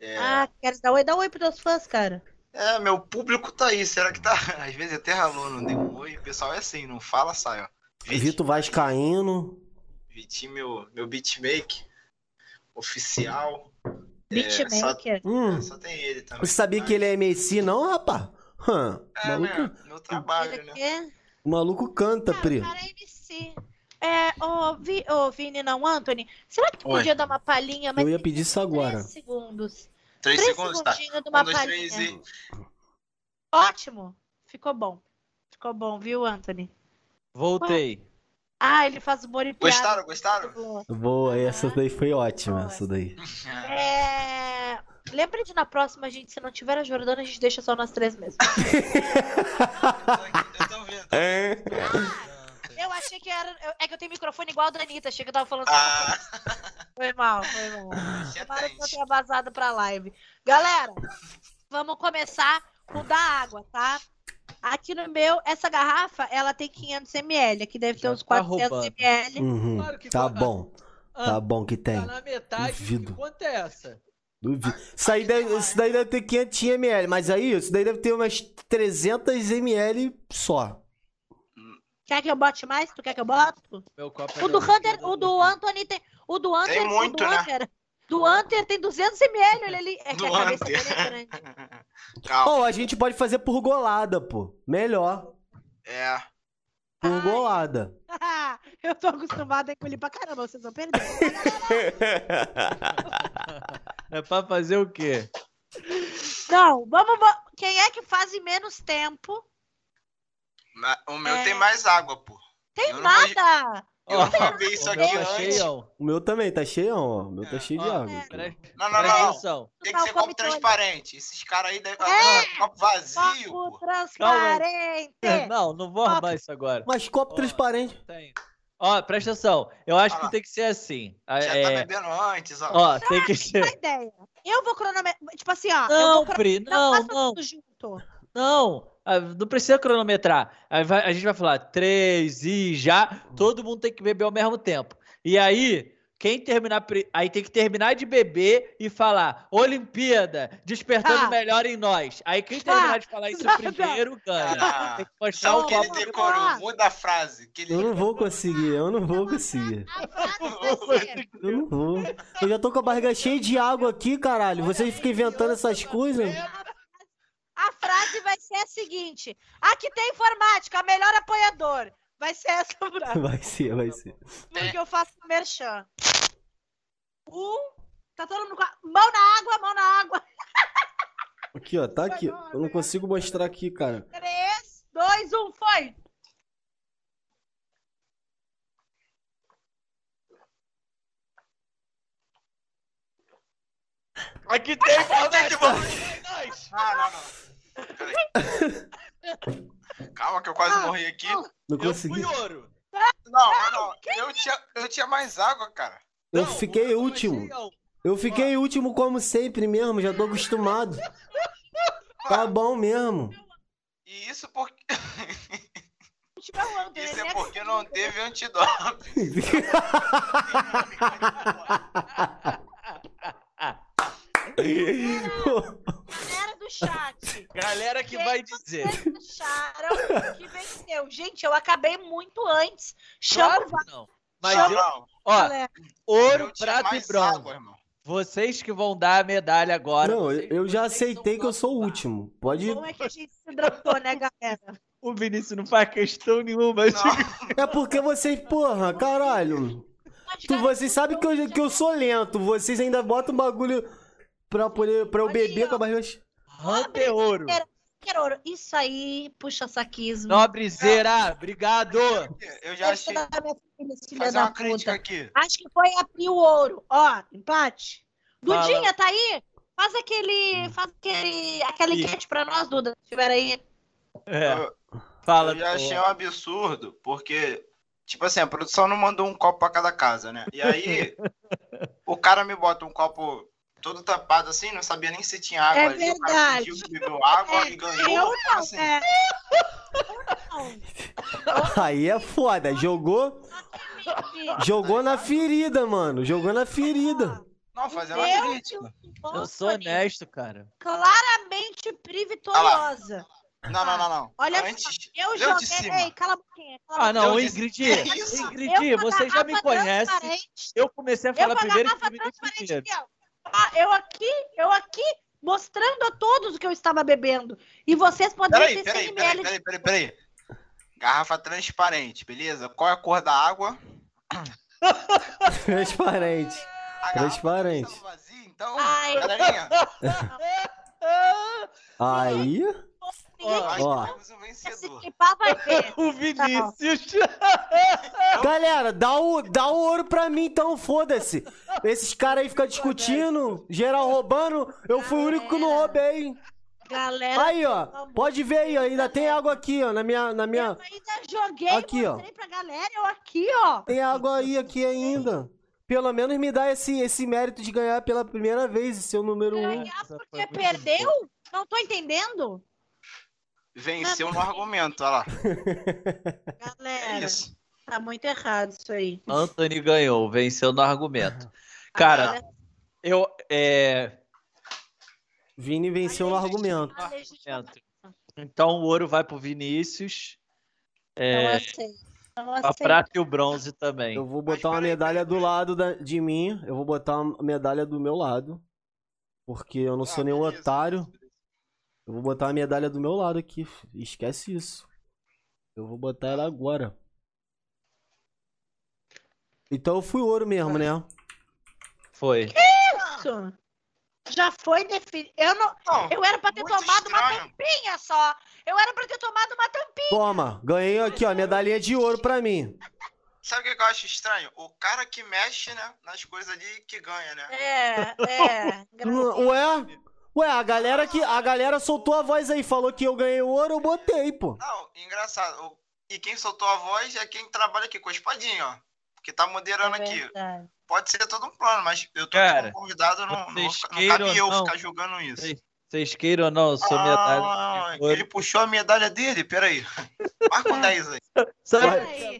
É, Ah, quero dar oi. Dá oi pros teus fãs, cara. é, meu público tá aí. Será que tá? [LAUGHS] Às vezes até ralou, não deu um oi. O pessoal é assim, não fala, sai, ó. Vitor Vascaíno. Vitinho, meu, meu beatmaker oficial. Beatmaker. Hum. Só tem ele também. Você sabia que ele é MC, não? Hã, É, maluco, né? Meu trabalho, Ele né? quê? o maluco canta, Ah, Pri. o cara é MC. É, ô, Vi, ô, Vini, não, Anthony. Será que tu Oi. podia dar uma palhinha? Mas Eu ia pedir isso agora. Três segundos. Três, Três segundos, tá? de uma Um, dois, três e. Ótimo. Ficou bom. Ficou bom, viu, Anthony? Voltei. Ah, ele faz humor e piada. Gostaram, gostaram? Boa, essa daí foi ótima, essa daí. É... Lembra de na próxima, gente, se não tiver a Jordana, a gente deixa só nós três mesmo. Eu tô vendo. É. Eu achei que era. É que eu tenho microfone igual da Anitta, achei que eu tava falando. Ah, Foi mal, foi mal. Tomara que eu tenha vazado pra live. Galera, vamos começar com o da água, tá? Aqui no meu, essa garrafa, ela tem 500 ml. Aqui deve ter Já uns tá 400 roubando. ml. Uhum, Claro que tá bom. Tá Ah, bom que tem. Tá na metade. Duvido. Quanto é essa? Duvido. Isso, aí deve, isso daí deve ter 500 ml, mas aí, isso daí deve ter umas 300 ml só. Quer que eu bote mais? Tu quer que eu boto? Meu copo O do é Hunter, o do Anthony tem. O do Hunter, muito, o do né? Hunter. Do Hunter tem 200 ml, olha ali. É que Do a cabeça Hunter. dele é grande. [LAUGHS] Calma. A gente pode fazer por golada, pô. Melhor. É. Por Ai. golada. [LAUGHS] eu tô acostumada a engolir pra caramba, vocês vão perder. [LAUGHS] É pra fazer o quê? Não, vamos. Quem é que faz em menos tempo? O meu É. tem mais água, pô. Tem Eu não nada! Eu isso O aqui meu tá antes. cheião. O meu também tá cheião, ó. O meu tá É. cheio de água. Não, não, não. Tem que ser copo transparente. Esses caras aí devem. É. Ah, copo vazio, Copo pô. transparente! Não, não vou arrumar isso agora. Mas copo Ó. transparente. Tem. Ó, presta atenção. Eu acho Ah que tem que ser assim. Ah, Já tá É, bebendo antes, ó. ó, tem que Uma ser. ideia. Eu vou cronometrar. Tipo assim, ó. eu Não, Pri, não, faça não, tudo junto. não. Ah, Não precisa cronometrar. A gente vai falar três e já. Todo mundo tem que beber ao mesmo tempo. E aí, quem terminar. Aí tem que terminar de beber e falar: Olimpíada, despertando Ah. o melhor em nós. Aí quem Tá. terminar de falar isso Não, primeiro ganha. Ah, Tem que mostrar Só o que ele copo. decorou. Muda a frase. Que ele... Eu não vou conseguir, eu não vou conseguir. Ser. Eu não vou. Eu já tô com a barriga cheia de água aqui, caralho. Vocês ficam inventando essas coisas. A frase vai ser a seguinte: aqui tem informática, melhor apoiador. Vai ser essa [LAUGHS] frase. Vai ser, vai ser. Porque eu faço merchan. Um. Tá todo mundo com a mão na água, mão na água. [LAUGHS] Aqui, ó, tá aqui. Eu não consigo mostrar aqui, cara. Três, dois, um, foi. Aqui tem vamos- nós. Ah, não, não. Peraí. Calma que eu quase morri aqui. Não Eu consegui. fui ouro. Não, não, não. Eu tinha, eu tinha mais água, cara. Eu Não, fiquei último. Eu fiquei último como sempre mesmo, já tô acostumado. Tá bom mesmo. E isso porque, é isso né? é porque não teve antídoto. [LAUGHS] Galera do chat. Galera que vai dizer. Acharam que venceu. Gente, eu acabei muito antes. Chama Claro que não. Mas Chama- eu, não, ó, galera. ouro, prata e bronze. Vocês que vão dar a medalha agora. Não, vocês- eu já aceitei que eu sou o último. Pode. Como é que a gente se hidratou, né, galera? O Vinícius não faz questão nenhuma. Não, [LAUGHS] É porque vocês, porra, caralho. Tu, vocês sabem que eu, que eu sou lento. Vocês ainda botam um bagulho pra, poder, pra eu Olha aí, beber ó. com a barriga. Hunter ouro. Quero ouro. Isso aí, puxa saquismo. Nobrezeira, obrigado. eu já achei. Gostei da minha filha, esse filho Fazer da uma crítica aqui. Acho que foi abrir o ouro. Ó, empate. Fala. Dudinha, tá aí? Faz aquele. Faz aquele. Aquela enquete pra nós, Duda, se estiver aí. É, Eu, fala. eu já pô. achei um absurdo, porque, tipo assim, a produção não mandou um copo pra cada casa, né? E aí, [LAUGHS] o cara me bota um copo todo tampado assim, não sabia nem se tinha água É ali. O cara verdade. fingiu que bebeu água É, e ganhou. eu não, assim, é. Aí é foda. Jogou, jogou na ferida, mano. Jogou na ferida. Não, fazendo uma Eu- crítica. Eu sou honesto, cara. Claramente Pri vitoriosa. Não, não, não, não. Olha só, Antes, eu de joguei. cima. Ei, cala a boquinha. Cala Ah, não, Ingrid. Que? Ingrid, você já me conhece. Eu comecei a falar primeiro e garrafa terminei transparente primeiro. Ah, eu aqui, eu aqui, mostrando a todos o que eu estava bebendo. E vocês poderiam Peraí, ter 100 peraí, peraí, ml. peraí, peraí, peraí. Garrafa transparente, beleza? Qual é a cor da água? Transparente. A Transparente. estava vazia, então, Ai. Aí. Ó, acho ó. um. [LAUGHS] O Vinícius. Galera, dá o, dá o ouro pra mim então, foda-se. Esses caras aí ficam discutindo, geral roubando. Eu fui o único que não roubei. Galera, Aí, ó. Pode ver aí, ó. Ainda tem água aqui, ó. Na minha. Na eu minha... ainda joguei, Aqui, ó. mostrei pra galera, eu aqui, ó. Tem água aí aqui ainda. Pelo menos me dá esse, esse mérito de ganhar pela primeira vez, ser o número um. Ganhar porque perdeu? Não tô entendendo. Venceu no argumento, olha lá. É Galera, isso. tá muito errado isso aí. Anthony ganhou, venceu no argumento. Cara, eu. É, Vini venceu no argumento. Então o ouro vai pro Vinícius. Não É, a prata e o bronze também. Eu vou botar uma medalha do lado da- de mim. Eu vou botar uma medalha do meu lado. Porque eu não sou Ah, nenhum beleza. otário. Eu vou botar a medalha do meu lado aqui. Esquece isso. Eu vou botar ela agora. Então eu fui ouro mesmo, né? Foi. Isso. Já foi definido. Eu, não... Não, eu era pra ter tomado uma estranho. tampinha só. Eu era pra ter tomado uma tampinha. Toma, ganhei aqui, ó, medalhinha de ouro pra mim. Sabe o que que eu acho estranho? O cara que mexe, né, nas coisas ali que ganha, né? É, é. [LAUGHS] Ué? Ué, a galera que a galera soltou a voz aí, falou que eu ganhei ouro, eu botei, pô. Não, engraçado. o- E quem soltou a voz é quem trabalha aqui com a espadinha, ó. Que tá moderando aqui. Verdade. Pode ser todo um plano, mas eu tô Cara, aqui convidado, não, não, não cabe eu não, ficar julgando isso. Vocês- queiram ou não, eu sou Ah, medalha. de ouro. ele puxou a medalha dele? Peraí. Marca um 10 aí.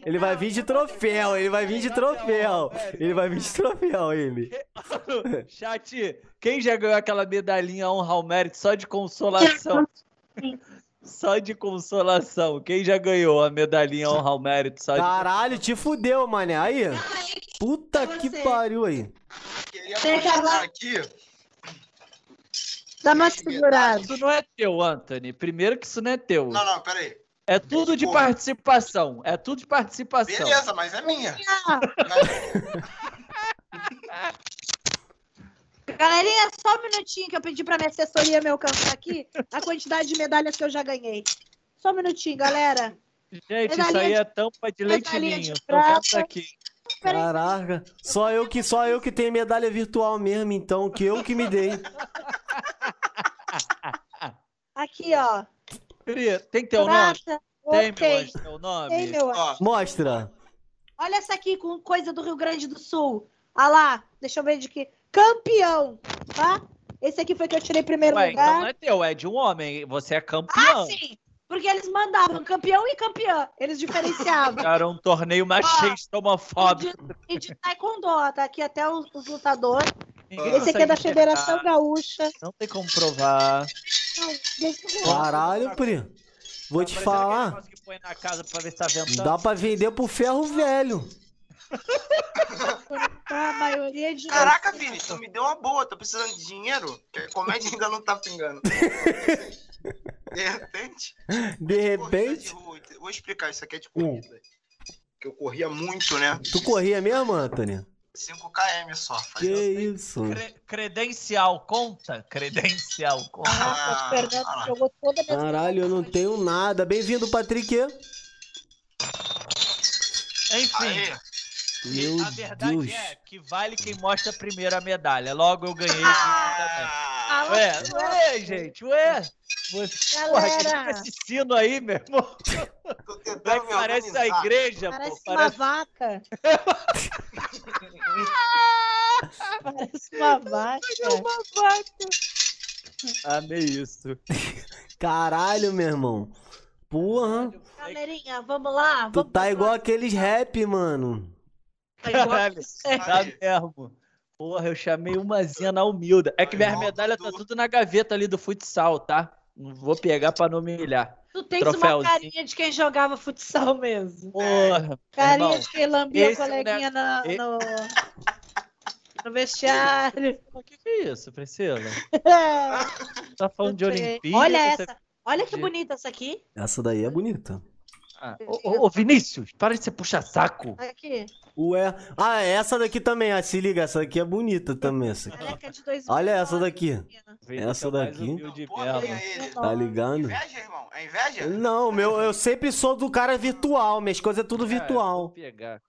Ele vai vir de troféu, ele vai vir de troféu. Ele vai vir de troféu, ele. [LAUGHS] Chat, quem já ganhou aquela medalhinha honra ao mérito só de consolação? Só de consolação. Quem já ganhou a medalhinha honra ao mérito só de Caralho, te fudeu, mané. Aí. Puta que pariu aí. Queria mostrar acabar. aqui. Dá uma segurada. Isso não é teu, Anthony. Primeiro que isso não é teu. Não, não, peraí. É tudo de Porra. participação. É tudo de participação. Beleza, mas é minha. Galerinha, só um minutinho que eu pedi pra minha assessoria me alcançar aqui a quantidade de medalhas que eu já ganhei. Só um minutinho, galera. Gente, isso Medalhinha aí de- é tampa de de leitinho. Prata. vendo aqui. Peraí. Caraca. Só eu que só eu que tenho medalha virtual mesmo, então, que eu que me dei. [LAUGHS] Aqui, ó. Pri, Tem teu nome? Prata. Tem, meu teu nome? Tem, meu anjo. Mostra. Olha essa aqui com coisa do Rio Grande do Sul. Ah lá, deixa eu ver de que. Campeão, tá? Esse aqui foi que eu tirei em primeiro Ué, então não lugar. é teu, é de um homem. Você é Ah, campeão. sim! Porque eles mandavam campeão e campeã. Eles diferenciavam. Cara, um torneio machista homofóbico. E de taekwondo, ó, tá aqui até os, os lutadores. Ninguém Esse aqui é da Federação enxergar, Gaúcha. Não tem como provar. Caralho, Pri. Vou te falar. negócio que põe na casa pra ver se tá. Dá pra vender pro ferro velho. A maioria de. Caraca, Vini, tu me deu uma boa. Tô precisando de dinheiro. A comédia ainda não tá pingando. [LAUGHS] De repente. [LAUGHS] De corrida repente. de rua. Vou explicar, isso aqui é de corrida. Que eu corria muito, né? Tu corria mesmo, Anthony? 5 km só. Que Fazia... isso? Cre- credencial conta? Credencial conta. Nossa, Ah, Fernando ah jogou toda a Caralho, eu não tenho nada. Bem-vindo, Patrick. Enfim. Meu a verdade Deus. é que vale quem mostra primeiro a medalha. Logo eu ganhei. Ah, Ué, ué, gente, ué. Você, porra, que Galera. esse sino aí, meu irmão. tô tentando me parece a igreja, Parece pô. uma Parece... vaca. [LAUGHS] Parece uma vaca. uma vaca. Amei isso. Caralho, meu irmão. Porra. Galerinha, vamos lá. Tu vamos tá lá. igual aqueles rap, mano. Tá igual- Caralho, tá mesmo. Porra, eu chamei umazinha na humilda. É que minhas Irmão, medalhas tá tu- tudo na gaveta ali do futsal, tá? Não vou pegar pra não me humilhar. Tu tens uma carinha de quem jogava futsal mesmo. Porra, Carinha irmão. de quem lambia é o coleguinha na- e- no, no vestiário. O que, que é isso, Priscila? [LAUGHS] Tá falando de Olimpíada? Olha essa. Olha que bonita essa aqui. Essa daí é bonita. Ah, ô, ô, Vinícius, para de ser puxa-saco. Aqui. Ué. Ah, essa daqui também, ah, se liga, essa daqui é bonita também. Essa aqui. Olha é de 2009. Olha essa daqui. Essa é o daqui? ele. Tá ligado? Inveja, irmão? É inveja? Não, meu, eu sempre sou do cara virtual, minhas coisas é tudo É, virtual. pegar.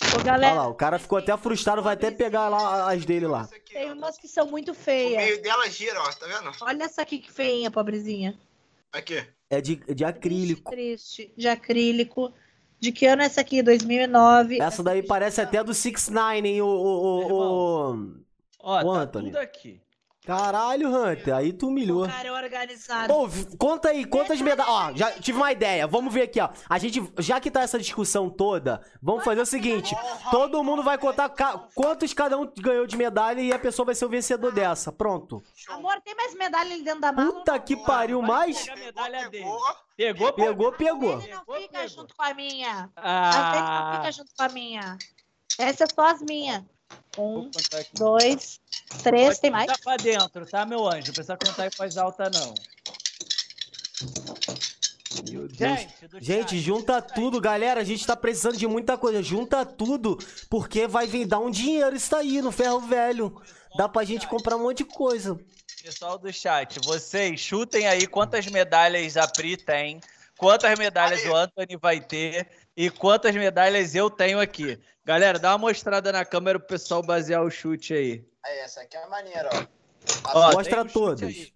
Ô, Olha galera, lá, o cara ficou até frustrado, vai até pegar lá as dele lá. Tem umas que são muito O feias. meio dela gira, ó. Tá vendo? Olha essa aqui que feinha, pobrezinha. Aqui. É de, de acrílico. Triste, triste. De acrílico. De que ano é essa aqui? 2009. Essa daí parece até do 6 9 hein, o, o, o, o... Ó, Ô, tá Anthony. tudo aqui. Caralho, Hunter, aí tu O humilhou. cara é organizado. Ô, conta aí, quantas medalhas. Ó, já tive uma ideia. Vamos ver aqui, ó. A gente, já que tá essa discussão toda, vamos fazer o seguinte: todo mundo vai contar ca- quantos cada um ganhou de medalha e a pessoa vai ser o vencedor dessa. Pronto. Amor, tem mais medalha ali dentro da mala? Puta que pariu, mais. a dele. Pegou. Pegou, Pegou, pegou. Ele não Pegou, fica junto com a minha. Às vezes não Ah, fica junto com a minha. Essas são as minhas. Um, dois, três, Pode tem mais? contar pra dentro, tá, meu anjo? Não precisa contar em voz alta, não. Gente, Gente, junta tudo, galera. A gente tá precisando de muita coisa. Junta tudo, porque vai vir dar um dinheiro isso aí no ferro velho. Dá pra gente comprar um monte de coisa. Pessoal do chat, vocês chutem aí quantas medalhas a Pri tem, quantas medalhas Aí. o Anthony vai ter e quantas medalhas eu tenho aqui. Galera, dá uma mostrada na câmera pro pessoal basear o chute aí. Aí, essa aqui é a maneira, ó. Ó, Mostra todas. aí.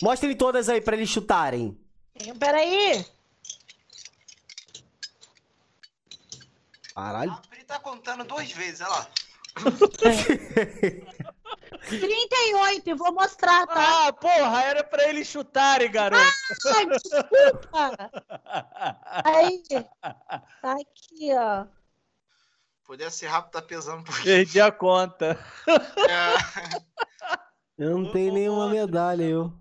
Mostrem todas aí pra eles chutarem. Peraí. Caralho. A Pri tá contando duas vezes, olha lá. [LAUGHS] [LAUGHS] 38, e vou mostrar, tá? Ah, porra, era pra eles chutarem, garoto. Ai, desculpa. Aí. Tá aqui, ó. Poder ser rápido tá pesando um pouquinho. Perdi a conta. É, Eu não tenho nenhuma medalha, eu.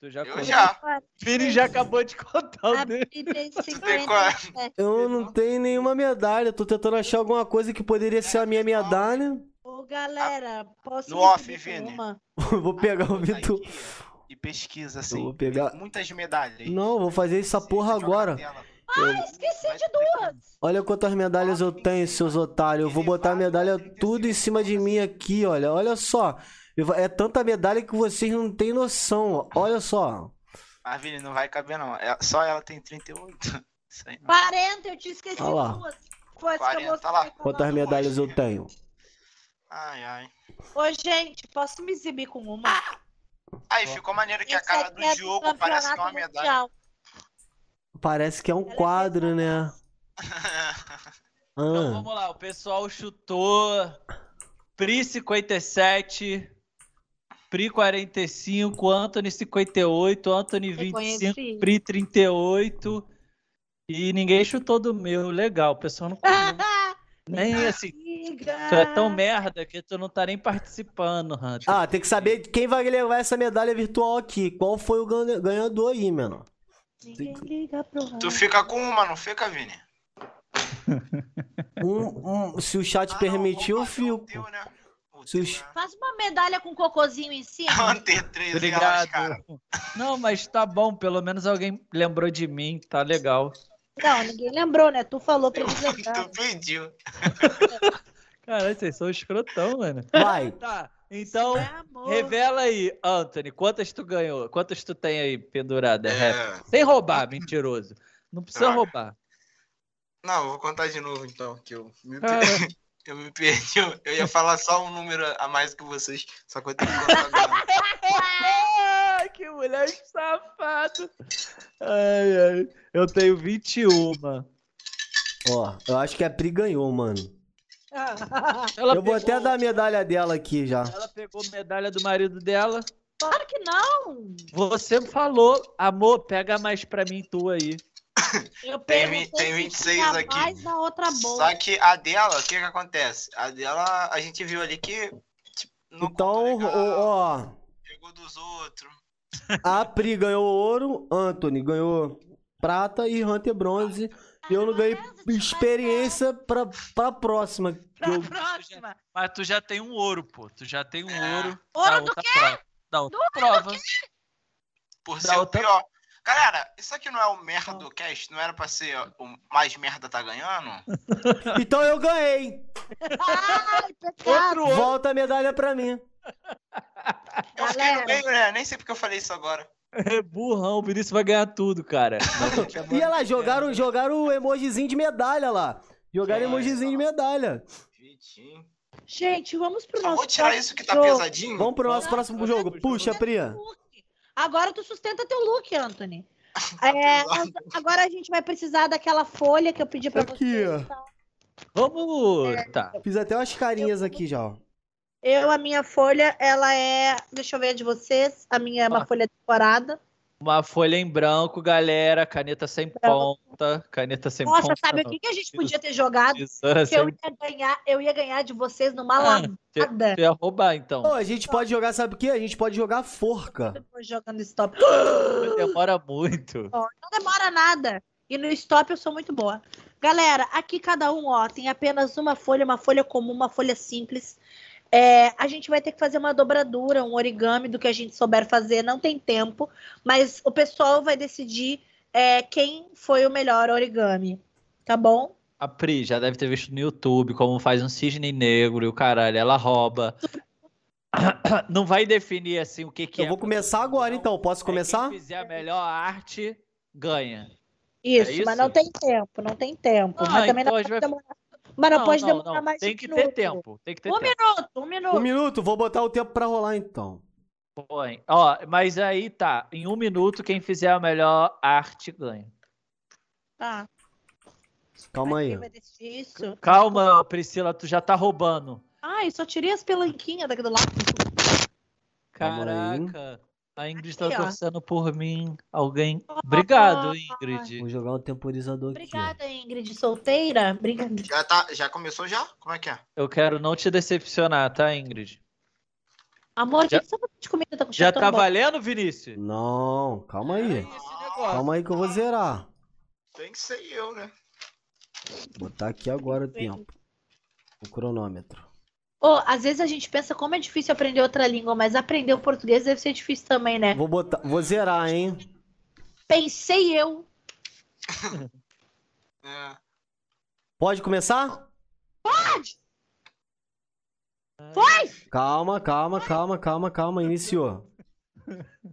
Tu já eu contou? já. Vini já acabou de contar o dele. Pri tem tem qual? 57. Eu não tenho nenhuma medalha. Tô tentando achar alguma coisa que poderia ser a minha medalha. Ô, galera, posso No off, Vini. uma? [LAUGHS] Vou pegar o Tá Vitor. E pesquisa, Eu assim. vou pegar. Muitas medalhas. Não, vou fazer essa Você porra agora. Ah, esqueci de duas. Olha quantas medalhas eu tenho, seus otários. Eu vou botar a medalha tudo em cima de mim aqui, olha. Olha só. Eu É tanta medalha que vocês não têm noção. Olha só. A Vini não vai caber, não. É- Só ela tem 38. [LAUGHS] Isso aí não. 40, eu tinha esquecido Olha lá. duas. Coisas que 40, eu mostrei lá. pra Quantas medalhas eu tenho? Ai, ai. Ô, gente, posso me exibir com uma? Aí ficou maneiro que a Esse cara aqui do é Diogo parece que é uma medalha. mundial. Parece que é um Ela é quadro, né? [LAUGHS] Então Ah, vamos lá, o pessoal chutou Pri 57, Pri 45, Anthony 58, Anthony 25, Reconheci. Pri 38 e ninguém chutou do meu. Legal, o pessoal não [LAUGHS] nem assim. Tu é tão merda que tu não tá nem participando, Hunter. Ah, tem que saber quem vai levar essa medalha virtual aqui. Qual foi o ganha- ganhador aí, mano? Ninguém liga pro tu fica com uma, não fica, Vini? [LAUGHS] Um- um- se o chat Ah, não, permitir, eu vamos fazer o fico. teu, né? Né? Faz uma medalha com cocôzinho em cima. [LAUGHS] Hunter 13 Obrigado. cara. Não, mas tá bom, pelo menos alguém lembrou de mim, tá legal. Não, ninguém lembrou, né? Tu falou pra eles lembrarem. Tu pediu. Caralho, vocês são escrotão, mano. Vai. [LAUGHS] Tá, então É amor. revela aí, Anthony, quantas tu ganhou? Quantas tu tem aí pendurada? É. Sem roubar, mentiroso. Não precisa Droga. roubar. Não, eu vou contar de novo então, que eu me, per- [LAUGHS] eu me perdi. Eu- Eu ia falar só um número a mais que vocês, só que eu tenho que contar agora. [LAUGHS] Safado. Ai, ai. Eu tenho 21. Ó, eu acho que a Pri ganhou, mano. Ela eu vou pegou- até dar a medalha dela aqui já. Ela pegou medalha do marido dela. Claro que não. Você falou, amor, pega mais pra mim tu aí. Eu Tem perguntei tem se 26 tinha aqui. mais na outra bolsa. Só que a dela, o que que acontece? A dela, a gente viu ali que tipo, não Então, ó, pegou dos outros. A Pri ganhou ouro, Anthony ganhou prata e Hunter bronze. E eu não ganhei experiência pra, pra próxima. Pra eu- próxima. Mas tu já tem um ouro, pô. Tu já tem um É. ouro. Ouro do outra prova. Da outra prova. Por Da ser o outra- pior. Galera, isso aqui não é o merda do cast? Não era pra ser o mais merda tá ganhando? Então eu ganhei. Ai. Outro ouro. Volta a medalha pra mim. Eu fiquei no meio, né? Nem sei porque eu falei isso agora. É burrão, o Vinícius vai ganhar tudo, cara. [LAUGHS] E olha lá, jogaram, jogaram o emojizinho de medalha lá. Jogaram Que emojizinho de medalha. Vitinho. Gente, vamos pro Só nosso vou tirar próximo isso que tá jogo. pesadinho. Vamos pro nosso próximo eu jogo. Puxa, Priya. Agora tu sustenta teu look, Anthony. [LAUGHS] Tá É, agora a gente vai precisar daquela folha que eu pedi pra Aqui, você. ó. então. Vamos. Tá. Fiz até umas carinhas aqui já, ó. Eu, a minha folha, ela é. Deixa eu ver a de vocês. A minha é uma Ah. folha decorada. Uma folha em branco, galera. Caneta sem ponta. Caneta sem Nossa, ponta. sabe o que, que a gente podia ter jogado? Que eu sem ia ganhar, eu ia ganhar de vocês numa Ah, lavada. Tu ia roubar, então. A gente pode jogar, sabe o quê? A gente pode jogar forca. Depois jogando stop. [GASPS] Demora muito. Não demora nada. E no stop eu sou muito boa. Galera, aqui cada um, ó, tem apenas uma folha, uma folha comum, uma folha simples. É, a gente vai ter que fazer uma dobradura, um origami do que a gente souber fazer, não tem tempo, mas o pessoal vai decidir é, quem foi o melhor origami. Tá bom? A Pri já deve ter visto no YouTube como faz um cisne negro e o caralho, ela rouba. [COUGHS] Não vai definir assim o que, que Eu é. vou começar agora, então. Posso começar? Quem fizer a melhor arte ganha. Isso, É isso? mas não tem tempo, não tem tempo. Ah, mas também então não a gente pode vai- demorar. Mas não, pode demorar não. mais Tem de que um ter minuto. tempo. Tem que ter Um tempo. minuto, um minuto. Um minuto, vou botar o tempo pra rolar, então. Põe. Ó, mas aí tá. Em um minuto, quem fizer a melhor arte ganha. Tá. Calma aí. Isso. Calma, Priscila, tu já tá roubando. Ai, só tirei as pelanquinhas daqui do lado. Calma aí. Caraca. A Ingrid tá Aqui, ó. torcendo por mim. Alguém. Obrigado, Ingrid. Vou jogar um temporizador aqui. Obrigada, Ingrid. Solteira? Brincadeira. Já, tá, já começou já? Como é que é? Eu quero não te decepcionar, tá, Ingrid? Amor, o Já- que que você vai de comida? Tá com Já cheiro tão tá bom? valendo, Vinícius? Não, calma É aí. negócio. Calma aí que eu vou zerar. Tem que ser eu, né? Vou botar aqui agora o tempo. O cronômetro. Ô, às vezes a gente pensa como é difícil aprender outra língua, mas aprender o português deve ser difícil também, né? Vou botar. Vou zerar, hein? Pensei eu. [LAUGHS] É. Pode começar? Foi! Calma, calma, calma, calma, calma. Iniciou.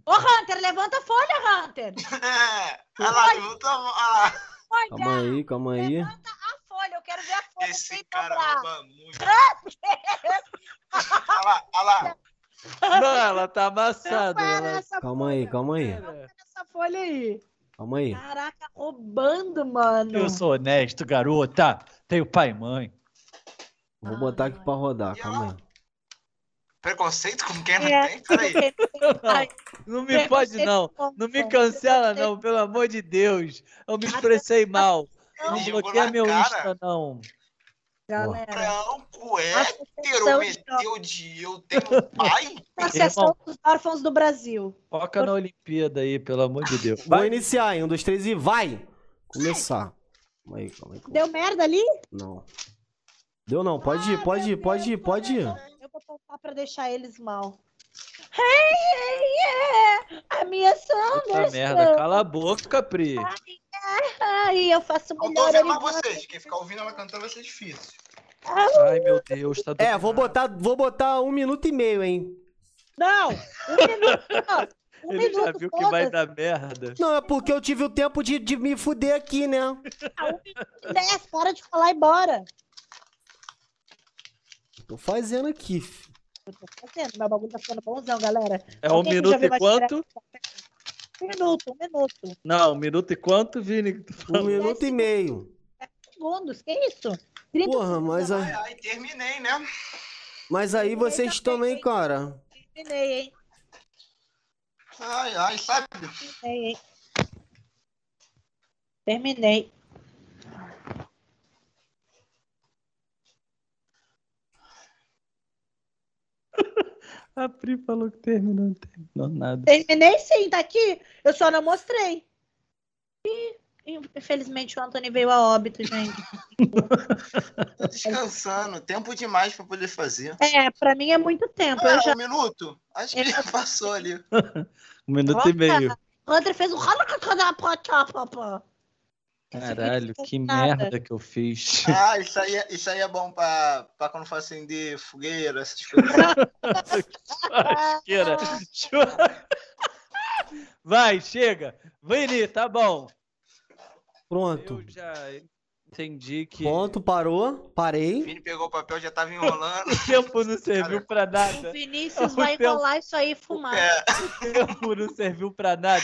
Ô, Hunter, levanta a folha, Hunter. [LAUGHS] É. Olha lá, olha lá. Olha Calma aí, calma aí. a folha, eu quero ver a folha Esse sem cara dobrar. rouba muito. Olha lá, olha lá. Não, ela tá amassada. Não ela- Calma aí, calma aí. Essa folha aí. Calma aí. Caraca, roubando, mano. Eu sou honesto, garota. Tenho pai e mãe. Vou botar aqui pra rodar, calma aí. Preconceito com quem não É, tem? Peraí. [LAUGHS] Ai, Não me pode, não. Não me cancela, não, pelo amor de Deus. Eu me expressei mal. Não jogou bloqueia meu cara. Insta, não. Galera. Branco, Associação hétero, meteu de eu tenho pai? [LAUGHS] Associação dos órfãos do Brasil. Foca na Olimpíada aí, pelo amor de Deus. Vou Vai. iniciar em um, dois, três e vai! Começar. Calma aí, calma aí. calma. Deu merda ali? Não. Deu não, pode ir, pode ir, pode ir, pode ir. Eu vou voltar pra deixar eles mal. Hey, hey, yeah! A minha Puta sombra. merda, cala a boca, Pri. Ai, eu faço o Eu tô melhor ouvindo mais origami. vocês. Quem ficar ouvindo ela cantando vai ser difícil. Ai, meu Deus, tá É, vou botar, vou botar um minuto e meio, hein? Não, um minuto. Não. Um [LAUGHS] Ele já minuto, viu que vai dar merda. Não, é porque eu tive o tempo de, de me fuder aqui, né? Ah, um minuto e dez, para de falar e bora. Tô fazendo aqui. Eu tô fazendo, meu bagulho tá ficando bonzão, galera. É um Alguém que já minuto e quanto? Um minuto, um minuto. Não, um minuto e quanto, Vini? Um minuto e meio. Segundos, que isso? 30 Porra, mas, Ai, a- ai, terminei, né? mas aí vocês também, cara. Terminei, hein? Ai, ai, sabe? Terminei, hein? Terminei. [LAUGHS] A Pri falou que terminou, não terminou nada. Terminei sim, tá aqui. Eu só não mostrei. Ih, infelizmente o Anthony veio a óbito, gente. Tô descansando. Tempo demais pra poder fazer. É, pra mim é muito tempo. Eu Ah, já... um minuto? Acho que já passou ali. [LAUGHS] Um minuto e meio. O André fez um Caralho, que Nada. merda que eu fiz. [LAUGHS] Ah, isso aí, é- isso aí é bom pra, pra quando for acender fogueira, essas coisas. Churrasqueira. Churra- Vai, chega. Vini, tá bom. Pronto. Eu já entendi que Ponto, parou. O Parei. Vini pegou o papel, já tava enrolando. [LAUGHS] o tempo não serviu pra O nada. Vinícius O vai tempo- enrolar isso aí e fumar. É, [LAUGHS] O tempo não serviu pra nada.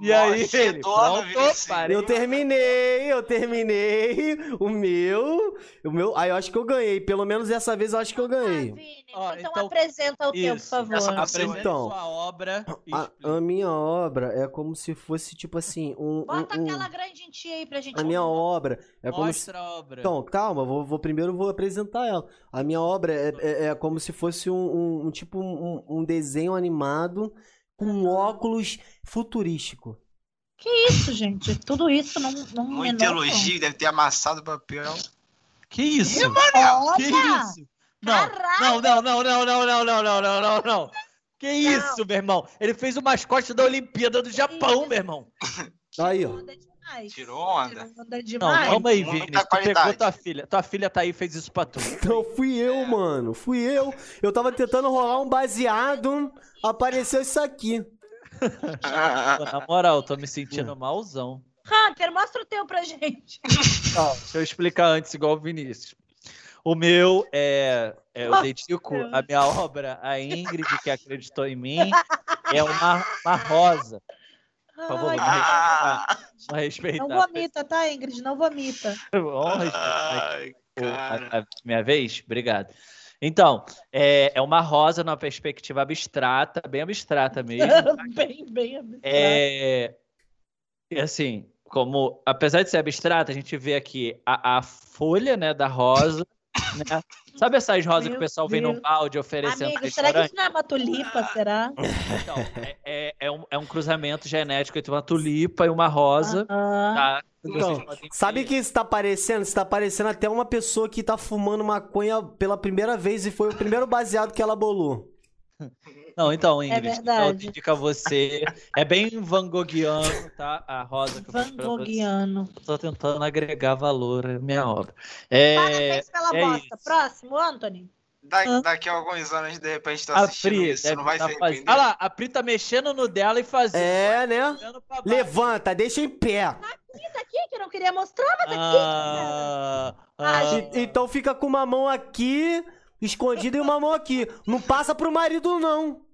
E Nossa, aí, ele, pronto, parei. Eu terminei, eu terminei. O meu. O meu. Aí eu acho que eu ganhei. Pelo menos dessa vez eu acho que eu Ah, ganhei. Vini, Ó, então, então- apresenta o tempo, por Isso. favor. Essa- Apresenta Então, sua obra A, a minha obra é como se fosse, tipo assim, um. um- Bota um- aquela grande em ti aí pra gente A minha obra é como se. Mostra a obra. Então, calma, vou, vou primeiro vou apresentar ela. A minha obra é, é- é como se fosse um, um- um tipo um, um desenho animado com óculos futurístico. Que isso, gente? Tudo isso não, não muito elogio, deve ter amassado o papel. Que isso? Olha! Que isso? Não, não, não, não, não, não, não, não, não, não, não, não. Que isso, meu irmão? Ele fez o mascote da Olimpíada do Japão, meu irmão. Aí, ó. Tirou onda demais. Tirou onda? Tirou onda Não, demais. calma aí, Vini. Tu pegou tua filha. Tua filha tá aí e fez isso pra tu. Então fui eu, mano. Fui eu. Eu tava tentando rolar um baseado, apareceu isso aqui. [LAUGHS] Na moral, tô me sentindo malzão. Hunter, mostra o teu pra gente. [LAUGHS] Ó, deixa eu explicar antes, igual o Vinícius. O meu é. é eu dedico a minha obra à Ingrid, que acreditou em mim. É uma, uma rosa. Por favor. Ah, respeitar. não vomita, tá, Ingrid? Não vomita. [LAUGHS] Respeitar ai, a, a minha vez? Obrigado. Então, é, é uma rosa numa perspectiva abstrata, bem abstrata [LAUGHS] mesmo. bem, bem abstrato. É, e assim, como apesar de ser abstrata, a gente vê aqui a, a folha né, da rosa. Né? Sabe essas rosas que Meu o pessoal vem no Deus. balde oferecendo Amigo, será que isso não é uma tulipa, será? Então, é, é- é um, é um cruzamento genético entre uma tulipa e uma rosa. Aham. Tá? Então, Sabe que isso tá parecendo? Isso tá parecendo até uma pessoa que tá fumando maconha pela primeira vez e foi o primeiro baseado que ela bolou. [LAUGHS] Não, então, Ingrid, É verdade. eu indico a você. É bem Van Goghiano, tá? A rosa que eu Van fiz pra você. Goghiano. Tô tentando agregar valor à minha obra. É, Parabéns pela é bosta. isso. Próximo, Anthony. Da- daqui a alguns anos, de repente, tá a assistindo Pri, isso, não vai tá se arrepender. Olha lá, a Pri tá mexendo no dela e fazendo. É, né? Levanta, deixa em pé. Isso aqui que eu não queria mostrar, mas aqui. Ah, Ah, ah, então fica com uma mão aqui, escondida, e uma mão aqui. Não passa pro marido, não.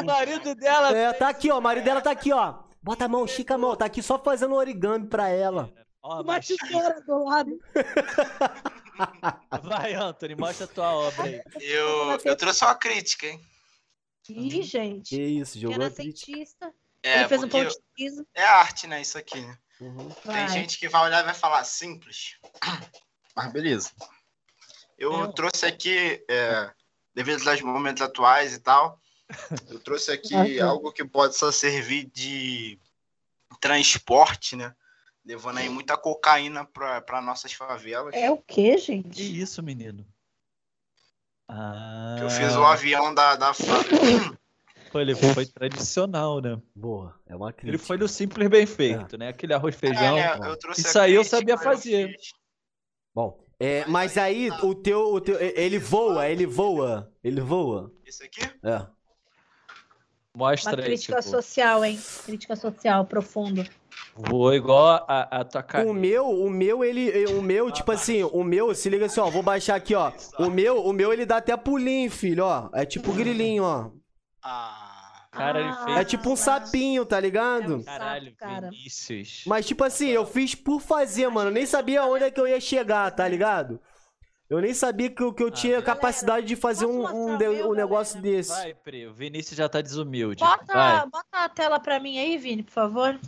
o marido dela. É, tá aqui, ó. O marido dela tá aqui, ó. Bota a mão, estica a mão. Tá aqui só fazendo origami pra ela. Ó, Uma tesoura do lado. [LAUGHS] Vai, Anthony, mostra a tua obra aí. Eu, eu trouxe uma crítica, hein? Ih, gente. Que isso, jogou era crítica. cientista. É, Ele fez um de piso. é arte, né? Isso aqui, né? Uhum. Tem gente que vai olhar e vai falar simples. Mas beleza. Eu Não. trouxe aqui, é, devido aos momentos atuais e tal, [LAUGHS] eu trouxe aqui Ok. algo que pode só servir de transporte, né? Levando aí muita cocaína para nossas favelas. É o quê, Que gente? isso, menino? Ah, Eu fiz o avião da, da [COUGHS] ele foi tradicional, né? Boa, é uma Ele crítica. foi do simples bem feito, né? Aquele arroz e feijão. É, né, eu trouxe Isso aí eu sabia eu fazer. fiz. Bom, é, mas aí o teu, o teu. Ele voa, ele voa. Ele voa. Esse aqui? É. Mostra Uma aí, crítica tipo, social, hein? Crítica social profundo. voou igual a, a tua cara. O meu, o meu, ele. O meu, tipo assim, o meu, se liga assim, ó. Vou baixar aqui, ó. O meu, o meu, ele dá até pulinho, filho, ó. É tipo grilinho, ó. Ah. Cara, ele Ah, fez. É tipo um sapinho, tá ligado? É um Caralho, cara. Vinícius. Mas, tipo assim, eu fiz por fazer, mano. Eu nem sabia onde é que eu ia chegar, tá ligado? Eu nem sabia que, eu- que eu tinha capacidade de fazer um, um, de- meu, um negócio galera? desse. Vai, Pri, o Vinícius já tá desumilde. Bota, Vai. bota a tela pra mim aí, Vini, por favor.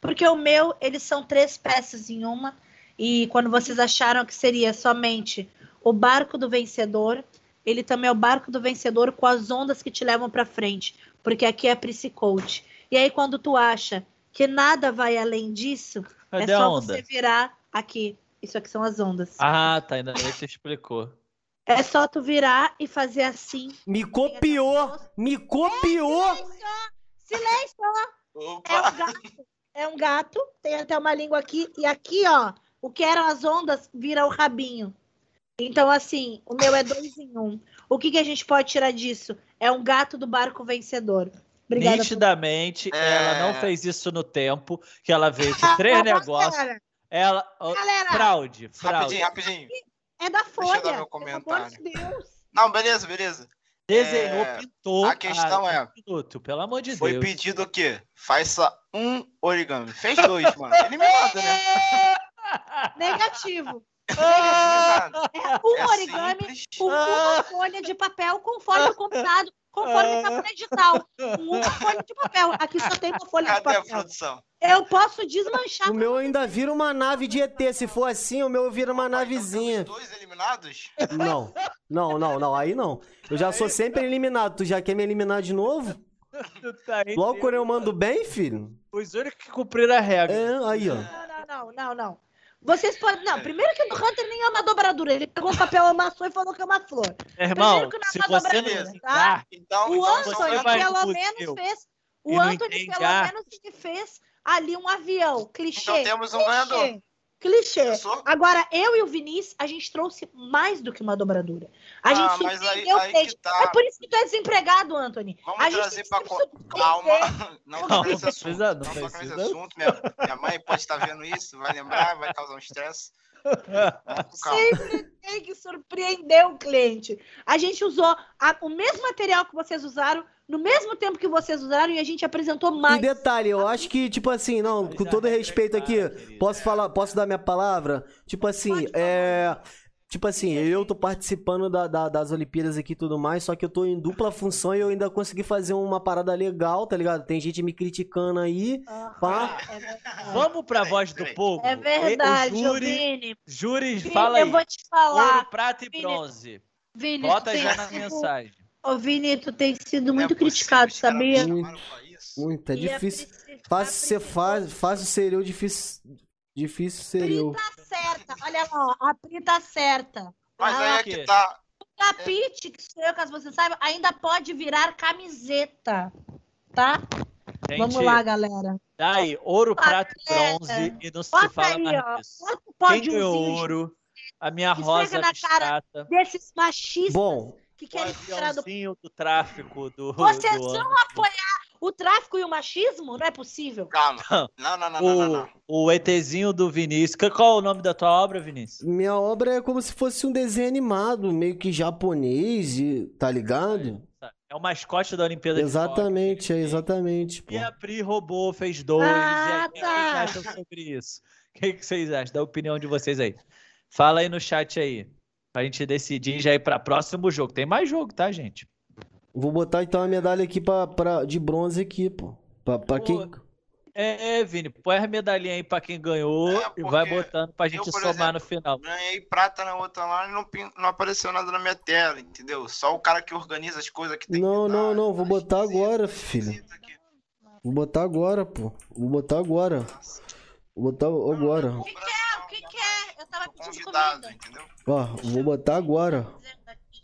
Porque o meu, eles são três peças em uma. E quando vocês acharam que seria somente o barco do vencedor, ele também é o barco do vencedor com as ondas que te levam pra frente. Porque aqui é a Prissy Coach. E aí, quando tu acha que nada vai além disso, Cadê é só onda? você virar aqui. Isso aqui são as ondas. Ah, tá, ainda nem te explicou. É só tu virar e fazer assim. Me copiou! Me copiou! Silêncio! É Opa! um gato. É um gato, tem até uma língua aqui. E aqui, ó, o que eram as ondas vira o rabinho. Então, assim, o meu é dois em um. O que, que a gente pode tirar disso? É um gato do barco vencedor. Obrigada. por- Nitidamente, É. ela não fez isso no tempo, que ela veio com [LAUGHS] três negócios. Galera, Ela. galera, Fraude, fraude. Rapidinho, rapidinho. é da eu Folha. dar meu Pelo amor comentário. de Deus. Não, beleza, beleza. Desenhou, É, pintou. a questão Ah, é- minuto, pelo amor de Foi Deus. pedido o quê? Faça um origami. Fez dois, mano. Eliminado, né? [LAUGHS] Negativo. É um É origami simples. com uma folha de papel conforme combinado, conforme tá no edital. Com uma folha de papel. Aqui só tem uma folha de Cadê a papel. produção? Eu posso desmanchar. O meu ainda vira uma nave de ET. Se for assim, o meu vira uma Então navezinha. temos dois eliminados? Não, não, não, não. Aí não. Eu já sou sempre eliminado. Tu já quer me eliminar de novo? Tá Logo quando eu mando bem, filho? Os únicos que cumpriram a regra. É, aí, ó. Não, não, não, não, não. Vocês podem. Não, primeiro que no Hunter nem é uma dobradura. Ele pegou um papel, amassou e falou que é uma flor. Irmão, Primeiro que não é se uma dobradura, citar, Então, O então Anthony, pelo menos, fez. O Anthony, pelo arte. menos, fez ali um avião. Clichê. Então temos um clichê, ganhador. Clichê. Eu sou- Agora, eu e o Vinícius, a gente trouxe mais do que uma dobradura. A Ah, gente mas aí- surpreendeu aí cliente. tá. É por isso que tu é desempregado, Anthony. Vamos a gente trazer que pra. Calma. Não [LAUGHS] Não, toca nesse assunto. precisa, não Não toca nesse assunto. Minha, minha mãe pode estar vendo isso, vai lembrar, vai causar um estresse. Sempre tem que surpreender o cliente. A gente usou a- o mesmo material que vocês usaram, no mesmo tempo que vocês usaram, e a gente apresentou E mais. detalhe, eu acho que, tipo assim, não, com todo respeito aqui, posso falar, posso dar minha palavra? Tipo assim, é. Tipo assim, eu tô participando da- da- das Olimpíadas aqui e tudo mais, só que eu tô em dupla função e eu ainda consegui fazer uma parada legal, tá ligado? Tem gente me criticando aí. Ah, Pá. é. Vamos pra voz do povo. É verdade, O júri, Vini. júri, fala aí. Eu vou te falar. Ouro, prata e Vini, bronze. Vini, Bota já na mensagem. Ô, Vini, tu tem sido é muito possível, criticado, sabia? isso. Muito, é E a difícil. A Fácil ser fácil, fácil ser eu, difícil. Difícil ser eu. Pri tá certa. Olha lá, a Pri tá certa. Mas Ah, aí é que tá. O tapete, que sou eu, caso você saiba, ainda pode virar camiseta. Tá? Gente, Vamos lá, galera. Tá aí, ouro, prata e bronze e não se Bota fala aí, mais ó. disso. O Quem ganhou ouro? A minha Esfrega rosa na cara. abstrata. desses machistas Bom, que O querem tirar do... do tráfico do. Vocês do vão apoiar o tráfico e o machismo? Não é possível. Calma. Não, não, não, não, não. não. O, o ETzinho do Vinícius. Qual é o nome da tua obra, Vinícius? minha obra é como se fosse um desenho animado, meio que japonês, tá ligado? É o mascote da Olimpíada de Exatamente, é Tóquio. exatamente, pô. E a Pri roubou, fez dois. Ah, e aí, o que tá. vocês acham sobre isso? O que, que vocês acham? Dá a opinião de vocês aí. Fala aí no chat aí. Pra gente decidir já ir pra próximo jogo. Tem mais jogo, tá, gente? Vou botar então a medalha aqui pra, pra, de bronze aqui, pô. Pra, pra Pô, quem. É, é, Vini, põe a medalhinha aí pra quem ganhou É, e vai botando pra eu, gente por somar exemplo, no final. Ganhei prata na outra lá e não, não apareceu nada na minha tela, entendeu? Só o cara que organiza as coisas que tem Não, que não, dar, não, vou tá botar agora, filho. Vou botar agora, pô. Vou botar agora. Vou botar agora. O que que é? O que que é? Eu tava Tô pedindo convidado, comida. entendeu? Ó, vou botar agora.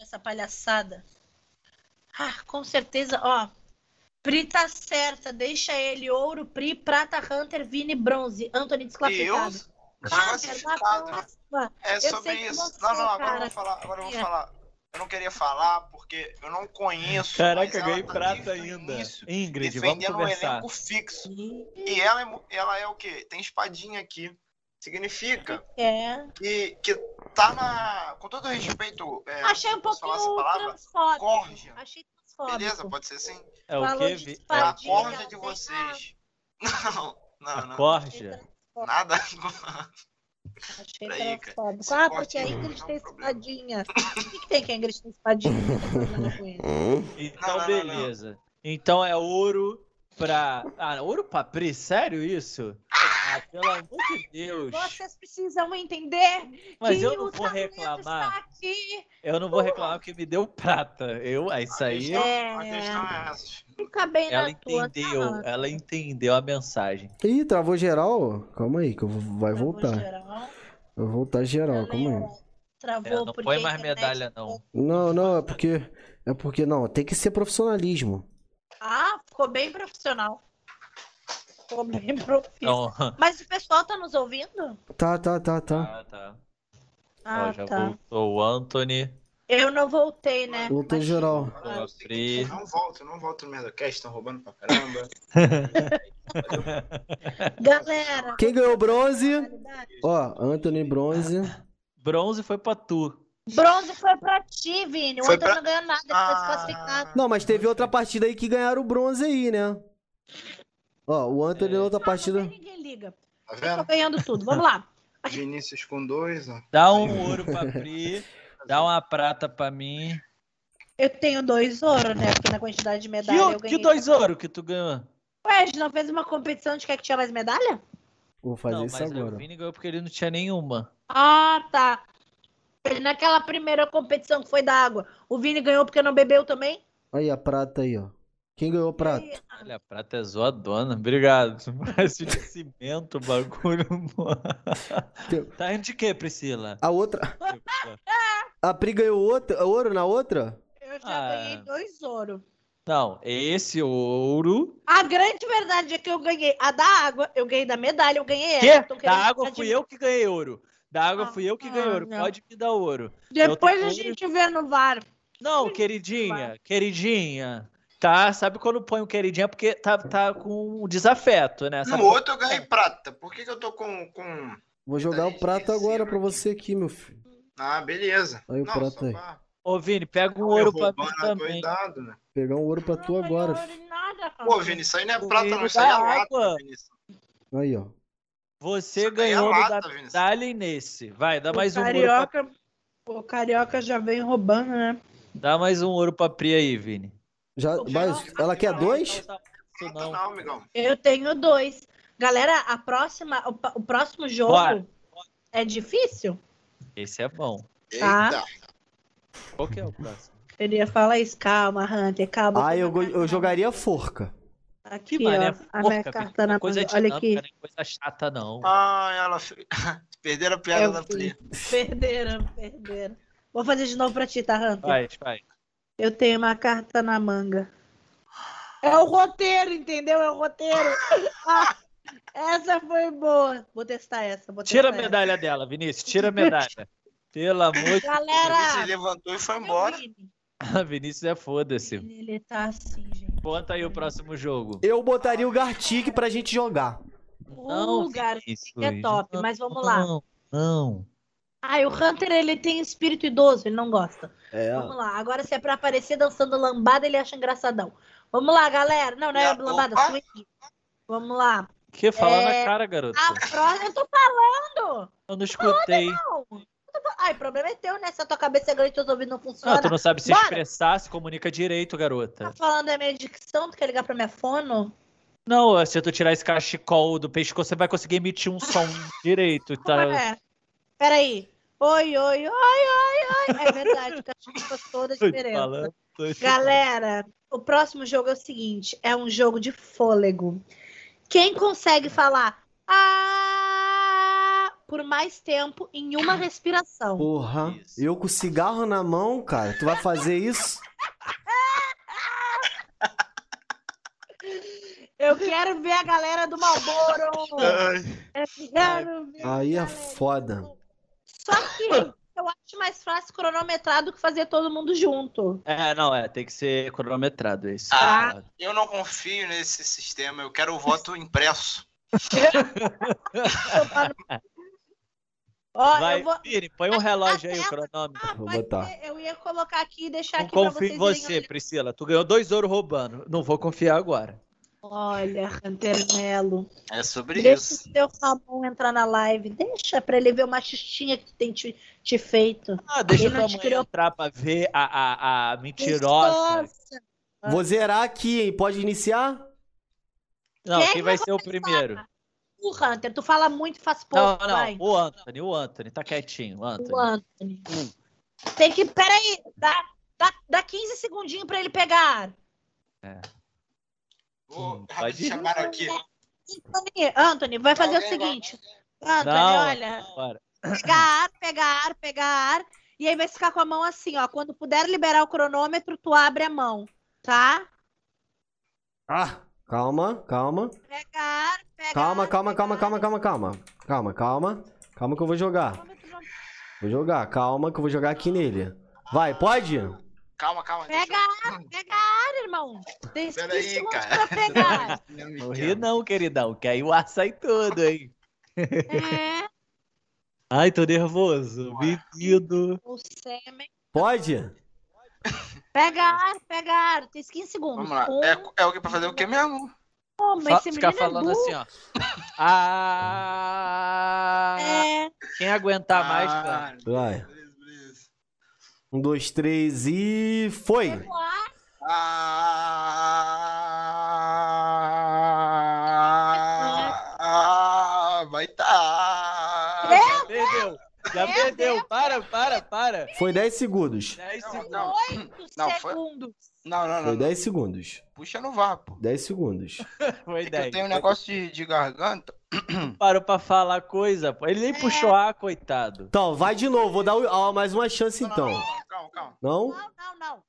Essa palhaçada. Ah, com certeza, ó. Pri tá certa, deixa ele ouro, Pri, prata, Hunter, Vini, bronze. Anthony E eu desclassificado. desclassificado. na próxima. É sobre isso. você, Não, não, agora eu cara, vou falar. Agora eu vou é. falar. Eu não queria falar porque eu não conheço. Caraca, ganhei tá prata ainda. início Ingrid, vamos defendendo um conversar. elenco fixo. E ela é, ela é o quê? Tem espadinha aqui. Significa É. que, que tá na. Com todo respeito. É, Achei um pouquinho palavra? transfóbico. Corja. Achei transfóbico. Beleza, pode ser assim? É o Vi? É a corja de vocês. Não, não, A não. corja? Nada. Achei Peraí, transfóbico. Ah, porque a aí Ingrid não é tem espadinha. O que, que tem que a Ingrid tem espadinha? Não. Então, Não, não, não, beleza. Então é ouro pra. Ah, ouro pra Pri? Sério isso? Ah, pelo amor de Deus. Vocês precisam entender Mas que eu não o vou reclamar. está aqui. Eu não vou reclamar porque me deu prata. Eu, ah, isso A aí. É. é essa. Fica bem Ela na tua, entendeu, tá? ela entendeu a mensagem. Ih, travou geral? Calma aí, que eu vou- vai Travou voltar. geral. Vai voltar geral, calma aí. Travou É, não põe mais medalha, não. Não, não, é porque. É porque, não, tem que ser profissionalismo. Ah, ficou bem profissional. [LAUGHS] Então, [LAUGHS] Mas o pessoal tá nos ouvindo? Tá, tá, tá, tá. ah, tá. Ah, Ó, já tá. voltou o Anthony. Eu não voltei, né? Voltou Mas- geral. Não volto, eu não volto no Merdacast, estão roubando pra caramba. [LAUGHS] Galera. Quem ganhou bronze? Ó, Anthony bronze. Bronze foi pra tu. Bronze foi pra ti, Vini. O Foi Antônio pra- não ganhou nada, ele foi Ah. desclassificado. Não, mas teve outra partida aí que ganharam o bronze aí, né? Ó, o Anthony na outra partida. Ninguém liga. Tá Eu tô vendo? ganhando tudo. Vamos lá. [LAUGHS] Vinícius com dois, ó. Dá um ouro pra Pri. Dá uma prata pra mim. Eu tenho dois ouro, né? Porque na quantidade de medalha eu Que, ganhei. que dois ouro que tu ganhou? Ué, a gente não fez uma competição de quem é que tinha mais medalha? Vou fazer não, isso mas agora. o Vini ganhou porque ele não tinha nenhuma. Ah, tá. Naquela primeira competição que foi da água, o Vini ganhou porque não bebeu também? Aí a prata aí, ó. Quem ganhou prata? Olha, a prata é zoadona. Obrigado. [LAUGHS] Parece de cimento o bagulho. mano. Teu- Tá indo de quê, Priscila? A outra. [LAUGHS] A Pri ganhou outra, ouro na outra? Eu já Ah. ganhei dois ouro. Não, esse ouro. A grande verdade é que eu ganhei a da água, eu ganhei da medalha, eu ganhei Que? essa. Tô Da água fui eu que ganhei ouro. Da água Ah, fui eu que ah, ganhei ouro. não. Pode me dar ouro. Depois a tenho gente vê no VAR. Não, queridinha, queridinha. Tá? Sabe quando põe o queridinha? Porque tá, tá com desafeto, né? Sabe No outro eu ganhei prata. Por que, que eu tô com. com... Vou jogar o prato agora pra você aqui, meu filho. Ah, beleza. Aí o Não, prato só aí. pra- Ô, Vini, pega um eu ouro pra mim também. né? Pegar um ouro pra tu Não agora. nada, cara. Pô, Vini, isso aí não é O prata, não. Isso aí é lata, água. Vinícius. Aí, ó. Você é ganhou no lata, da medalha nesse. Vai, dá O mais um ouro pra... carioca, o carioca já vem roubando, né? Dá mais um ouro pra Pri aí, Vini. Já, mas ela quer dois? Não, Não, não. não, amigão. Eu tenho dois. Galera, a próxima, o, o próximo jogo Bora. é difícil? Esse é bom. Tá. Eita. Qual que é o próximo? Queria falar isso. Calma, Hunter, calma. Ah, eu, go- Aqui, eu jogaria forca. Que ó, mané, a minha porca, carta na coisa. Olha dinâmica, aqui. nem coisa chata, não. Ah, ela. [LAUGHS] Perderam a piada Eu da Pri. Perderam, perderam. Vou fazer de novo pra ti, tá, Hunter? Vai, vai. Eu tenho uma carta na manga. É o roteiro, entendeu? É o roteiro. Ah, [LAUGHS] essa foi boa. Vou testar essa. Vou Tira a testar medalha dela, Vinícius. Tira a medalha. [LAUGHS] Pelo amor de essa. Vinícius levantou e foi embora. Deus. [LAUGHS] Vinícius é foda-se. Ele, ele tá assim, gente. Conta aí o próximo jogo. Eu botaria o Gartic pra gente jogar. O lugar Vinícius, é top, mas vamos lá. Não, não. Ai, o Hunter, ele tem espírito idoso, ele não gosta. É. Vamos lá. Agora, se é pra aparecer dançando lambada, ele acha engraçadão. Vamos lá, galera. Não, não é a lambada, swing. Vamos lá. Que fala É, na cara, garoto. A próxima. Eu tô falando! Eu não escutei. Não. Fal- Ai, o problema é teu, né? Se a tua cabeça é grande e teus ouvidos não Ah, funcionam. tu não sabe se Bora. expressar, se comunica direito, garota. Tá falando da minha dicção? Tu quer ligar pra minha fono? Não, se tu tirar esse cachecol do pescoço, você vai conseguir emitir um som [LAUGHS] direito. Tá? é? Peraí. Oi, oi, oi, oi, oi. É verdade, o cachorro faz toda a diferença. falando, Galera, o próximo jogo é o seguinte: é um jogo de fôlego. Quem consegue falar ah por mais tempo em uma respiração? Porra. Eu com cigarro na mão, cara. Tu vai fazer isso? Eu quero ver a galera do Malboro. Eu quero ver Aí é foda. Só que eu acho mais fácil cronometrar do que fazer todo mundo junto. É, não, é, tem que ser cronometrado esse. Ah. Eu não confio nesse sistema. Eu quero o voto impresso. [LAUGHS] Ó, Vai, eu vou. Vini, põe um relógio aí, o cronômetro. Ah, Vou botar. ser. Eu ia colocar aqui e deixar Não aqui pra confio vocês em você, Priscila. Tu ganhou dois ouros roubando. Não vou confiar agora. Olha, Hunter Melo. É sobre Deixa isso. o seu Ramon entrar na live. Deixa pra ele ver uma xixinha que tem te, te feito. Ah, deixa Ele não te mãe criou- entrar pra ver a, a, a mentirosa. Nossa. Vou zerar aqui, hein? Pode iniciar? Não, Quem quem vai vai ser o primeiro? O Hunter, tu fala muito e faz Não, pouco. não, vai. o Anthony, o Anthony, tá quietinho, o Anthony. O Anthony. Tem que. Peraí, dá, dá, dá 15 segundinhos pra ele pegar. Vou Hum, pode ir. chamaram aqui. Anthony, Anthony, vai fazer o vai- seguinte. Anthony, Não, olha. bora. Pegar ar, pegar ar, pegar ar. E aí vai ficar com a mão assim, ó. Quando puder liberar o cronômetro, tu abre a mão, tá? Ah, calma, calma. Pega ar, pega Calma, calma, calma, calma, calma, calma. Calma, calma. Calma que eu vou jogar. Vou jogar, calma que eu vou jogar aqui nele. Vai, pode? Calma, calma. Pega ar, pega ar, irmão. Tem 15 Peraí, segundos cara. pra pegar. eu- [LAUGHS] Não ri não, queridão, que aí o ar sai todo, hein? É, Ai, tô nervoso. Menino. o sêmen. Pode? Pega ar, pega ar. Tem 15 segundos. Vamos lá. Um, É, é o que pra fazer o que mesmo? oh, mas Fa- esse ficar é falando burro. assim, ó. Ah, É, Quem aguentar mais, Ah, cara. Vai. Um, dois, três e. Foi! Ah, ah, vai tá. Já perdeu. Já perdeu. Para, para, para. Foi 10 segundos. 10 Não, segundos. não. Não, foi- segundos. Não, não, não. Foi não. 10 segundos. Puxa no vapo. 10 segundos. [LAUGHS] Foi É que 10. eu tenho um negócio de, de garganta. Parou pra falar coisa, pô. Ele nem É. puxou ar, coitado. Então, vai de novo. Vou dar o- mais uma chance então. Não, não, calma, calma. Não? Não, não, não.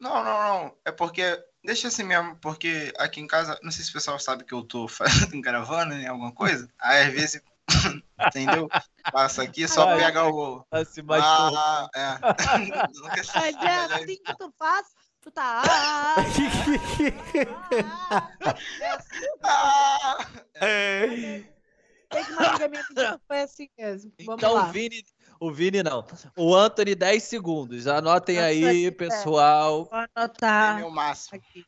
Não, não, não. É porque. Deixa assim mesmo, porque aqui em casa, não sei se o pessoal sabe que eu tô fazendo, [LAUGHS] gravando em alguma coisa. Aí às vezes. [LAUGHS] entendeu? Passa aqui, só Ai, pega o. Assim, mais Ah, é. [LAUGHS] Se é assim que tu faz, tu tá. Ah, ah, é assim, tem que uma amiga minha que foi assim mesmo. Vamos Então, lá. o Vini, o Vini não. O Anthony, 10 segundos. Anotem aí, Anthony, pessoal. Vou é anotar meu máximo. aqui.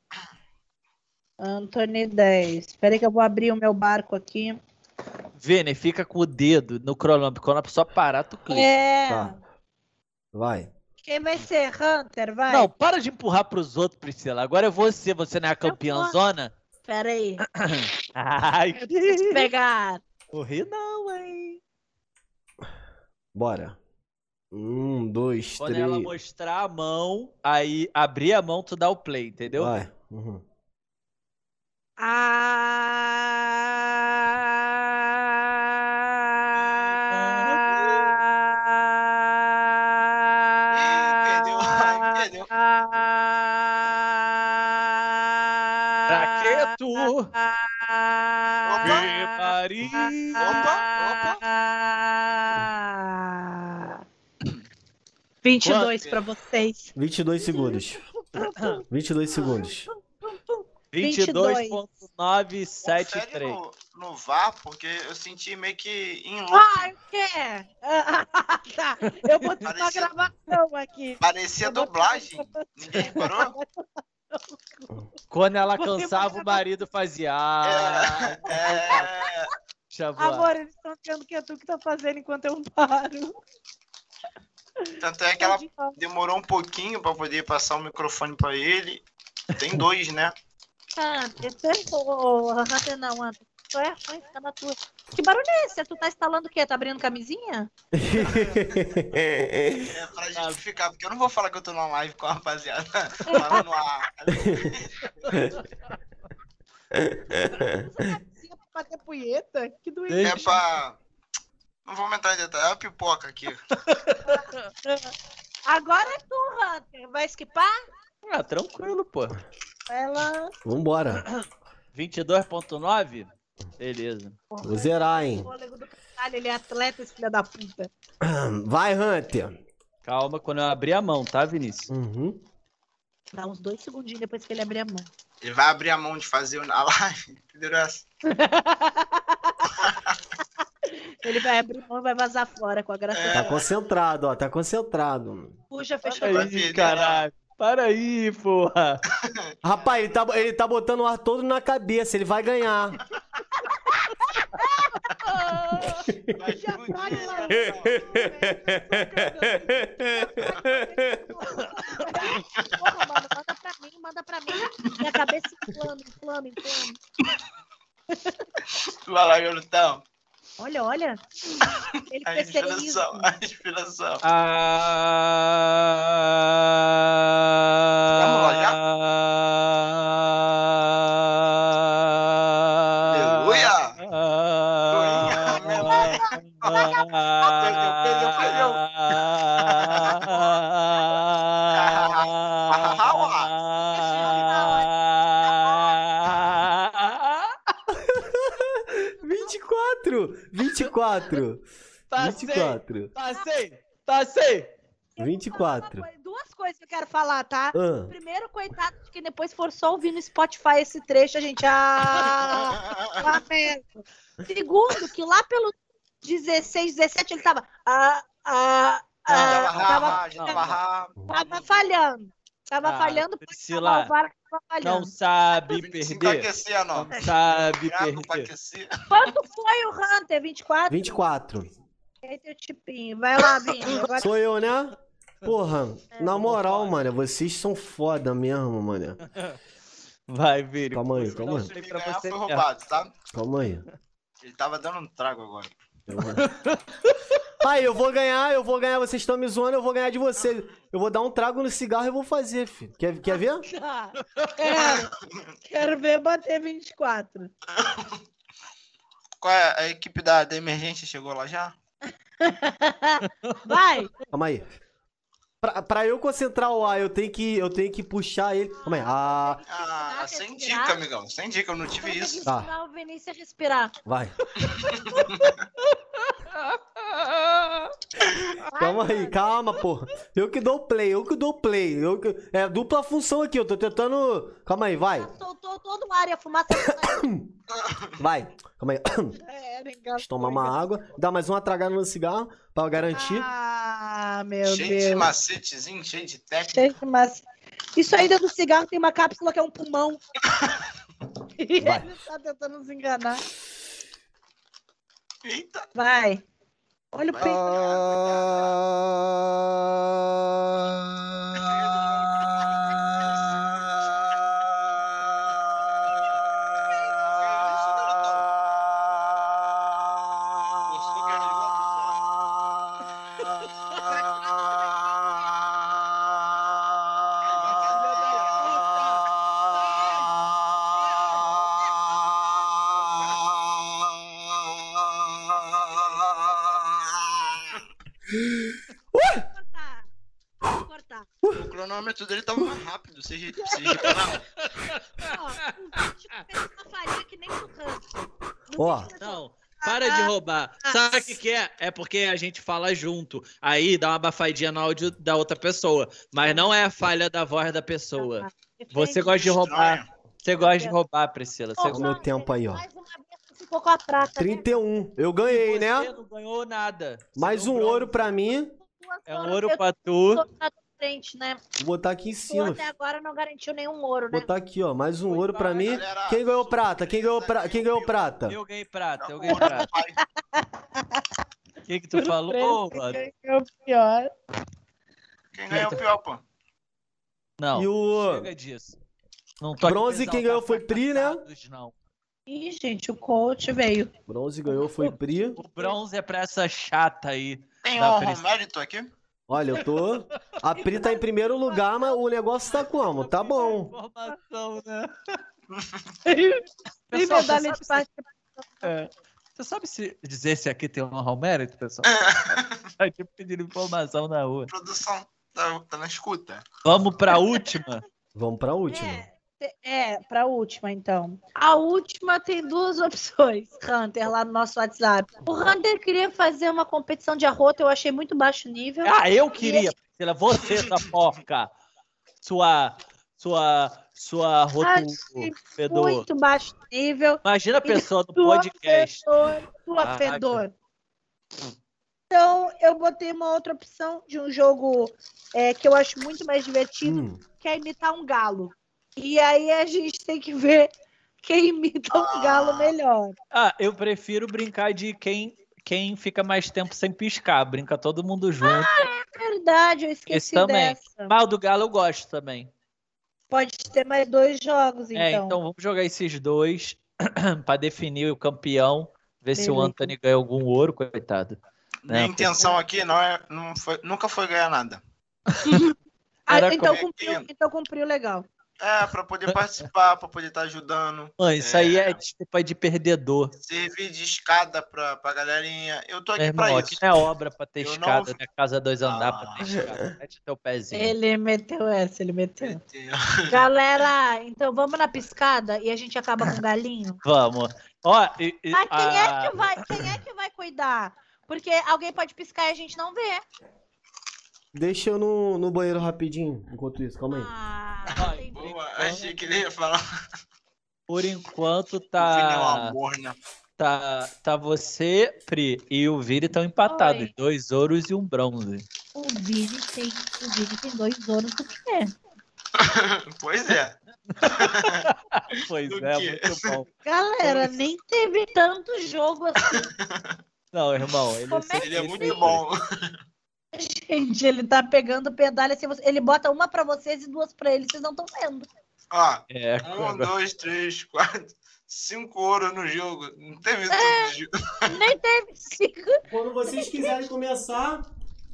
Anthony 10. Espera aí que eu vou abrir o meu barco aqui. Vini, fica com o dedo no cronômetro. Quando a pessoa parar, tu clica. É. Tá. Vai. Quem vai ser Hunter? Vai. Não, para de empurrar pros outros, Priscila. Agora é você. Você não é a campeã zona? Espera aí. [COUGHS] Ai, Eu preciso pegar. corri não, hein? Bora. Um, dois, Quando três. ela mostrar a mão, aí abrir a mão, tu dá o play, entendeu? Vai. Uhum. perdeu, 22 pra vocês. 22 segundos. 22 segundos. 22.973. Confere no, no VAR, porque eu senti meio que em loop. Ai, o quê? Ah, [LAUGHS] tá. Eu botei uma Parecia- gravação aqui. Parecia Eu dublagem. Ninguém reparou? Quando ela uma cansava, o marido fazia. Ah, É, voar. Amor, eles estão achando que é tu que tá fazendo enquanto eu paro. Tanto é que ela demorou um pouquinho pra poder passar o microfone pra ele. Tem dois, né? Ah. Hunter não, Hunter. Tu é ruim, fica na tua. Que barulho é esse? Tu tá instalando o quê? Tá abrindo camisinha? [LAUGHS] É pra justificar, porque eu não vou falar que eu tô na live com a rapaziada falando a. Camisinha pra bater punheta? Que doido. É pra. Não vou entrar em detalhe, é a pipoca aqui. [LAUGHS] Agora é tu, Hunter. Vai esquipar? Ah, tranquilo, pô. Ela. Vambora. 22.9? Beleza. Vou zerar, hein? Fôlego do caralho, ele é atleta, esse filho da puta. [CLEARS THROAT] Vai, Hunter. Calma quando eu abrir a mão, tá, Vinícius? Uhum. Dá uns dois segundinhos depois que ele abrir a mão. Ele vai abrir a mão de fazer a live. [LAUGHS] Entendeu essa? [LAUGHS] Ele vai abrir mão e vai vazar fora com a graça É. Tá concentrado, ó. Tá concentrado. Puxa, fechou. Vai Aí, caralho. Para aí, porra. [LAUGHS] Rapaz, ele tá, ele tá botando o ar todo na cabeça. Ele vai ganhar. Vai Já vai lá. Porra, mano, manda pra mim, manda pra mim. Minha cabeça inflama, inflama, inflama. Vai lá, garotão. Olha, olha. Ele [LAUGHS] A inspiração, serenismo. a inspiração. Vamos lá já? 24. [LAUGHS] Passei, 24. Passei, passei. 24. Coisa, duas coisas que eu quero falar, tá? Ah. Primeiro, coitado de quem depois forçou só ouvir no Spotify esse trecho, a gente. Ah, [LAUGHS] ah Segundo, que lá pelo 16, 17, ele tava. Ah, ah, ah, não, tava, ah, tava, tava, tava falhando. Tava Ah, falhando porque Priscila, o VAR tava Não falhando. sabe 25 perder. ó. Não sabe pra perder. Quanto foi o Hunter? 24? Vinte e quatro. Aí teu tipinho. Vai lá, Vini. [LAUGHS] Agora Sou eu, né? Porra, É, na moral, mano, vocês são foda mesmo, mano. Vai, Vini. Calma aí, Eu calma aí. pra você foi roubado, tá? Calma aí. Ele tava dando um trago agora. [LAUGHS] Aí, eu vou ganhar, eu vou ganhar, vocês estão me zoando, eu vou ganhar de vocês. Eu vou dar um trago no cigarro e vou fazer, filho. Quer, quer ver? [LAUGHS] Tá. Quero, quero ver bater 24. Qual é a equipe da, da emergência? Chegou lá já? [LAUGHS] Vai! Calma aí. Pra, pra eu concentrar o A, eu tenho que, eu tenho que puxar ele. Calma aí. Ah, Ah, sem dica, amigão. Sem dica, eu não tive isso. Tá. ensinar o Vinícius a respirar. vai. [LAUGHS] Calma aí, calma, porra. Eu que dou play, eu que dou play. Eu que... É dupla função aqui, eu tô tentando. Calma aí, vai. Soltou todo o ar e a fumaça. [COUGHS] Vai. Calma aí. [COUGHS] é, Deixa eu tomar uma água. Dá mais uma tragada no cigarro pra garantir. Ah, meu cheio de Deus. macetezinho, cheio de técnica. Cheio de massa. Isso aí dentro do cigarro tem uma cápsula que é um pulmão. [LAUGHS] E Vai. ele tá tentando nos enganar. Eita. Vai. Olha o peito. cortar. Vocês vocês repararam? Ó, o vídeo fez uma farinha que nem Ó. Não, para de roubar. Sabe o que, que é? É porque a gente fala junto. Aí dá uma abafadinha no áudio da outra pessoa. Mas não é a falha da voz da pessoa. Você gosta de roubar. Você gosta de roubar, Priscila. Você Olha o meu tempo aí, ó. Prata. né? 31. Eu ganhei, Você né? não ganhou nada. Você Mais um ouro pra mim. É um ouro pra tu. Frente, né? Vou botar aqui em Tu cima. até agora não garantiu nenhum ouro, Vou né? botar aqui, ó. Mais um ouro pra mim. Galera, Quem ganhou prata? Quem ganhou, pra... Quem ganhou prata? Eu ganhei prata, eu ganhei prata. O que, que tu falou, mano? É o pior. Quem ganhou o pior, pô? Não, E o chega disso. Não tô bronze, quem ganhou foi Pri, né? Não. Ih, gente, o coach veio. bronze ganhou foi Pri. O bronze é pra essa chata aí. Tem honra mérito aqui? Olha, eu tô. A [LAUGHS] Pri tá em primeiro lugar, mas o negócio tá como? Tá bom. Informação, né? [LAUGHS] Tem Pessoal, medalha você de sabe, participação. é, você sabe se dizer se aqui tem honra ao mérito, pessoal? [LAUGHS] Tá tipo pedindo informação na rua. Produção tá, tá na escuta. Vamos pra última. Vamos pra última. É, é, pra última, então. A última tem duas [LAUGHS] opções, Hunter, lá no nosso WhatsApp. O Hunter queria fazer uma competição de arroto, eu achei muito baixo nível. Ah, eu queria, Priscila, você, essa [LAUGHS] porca. Sua. Sua. Sua roto Achei fedor. Muito baixo nível. Imagina a pessoa Do podcast. fedor, do Caraca. fedor. Então, eu botei uma outra opção de um jogo é, que eu acho muito mais divertido, Hum, que é imitar um galo. E aí a gente tem que ver quem imita um galo melhor. Ah, eu prefiro brincar de quem, quem fica mais tempo sem piscar. Brinca todo mundo junto. Verdade, eu esqueci Esse também. dessa. Mas o do Galo eu gosto também. Pode ter mais dois jogos, então. É, então vamos jogar esses dois [CLEARS THROAT] pra definir o campeão. Ver se o Beleza. Anthony ganha algum ouro, coitado. Minha Né, intenção aqui não é, não foi, nunca foi ganhar nada. [LAUGHS] Ah, então, cumpriu, então cumpriu legal. É, pra poder participar, pra poder estar ajudando. Mãe, isso aí É. é desculpa de perdedor. Servir de escada pra, pra galerinha. Eu tô aqui Meu pra irmão, isso. aqui não é obra pra ter Eu não- escada, né? Casa dois andar pra Ah. ter escada. Mete teu pezinho. Ele meteu essa, ele meteu. [LAUGHS] Galera, então vamos na piscada e a gente acaba com o galinho? Vamos. Ó, e, e- Mas quem a- é que vai, quem é que vai cuidar? Porque alguém pode piscar e a gente não vê. Deixa eu no, no banheiro rapidinho, enquanto isso, calma aí. Ah, Ai. Boa, achei que ele ia falar. por enquanto [LAUGHS] é tá, amor, né? tá, tá você, Pri, e o Vini estão empatados. Oi. Dois ouros e um bronze. O Vini tem, o Vini tem dois ouros do quê? [LAUGHS] Pois é. [LAUGHS] Pois Do é, quê? muito bom. Galera, nem teve tanto jogo assim. Não, irmão, ele, Como é Ele é muito bom. Gente, ele tá pegando pedalha. assim, Ele bota uma pra vocês e duas pra ele. Vocês não estão vendo. Ó, É, um, dois, três, quatro, cinco ouros no jogo. Não teve tudo de jogo. [LAUGHS] Nem teve cinco. Quando vocês quiserem começar,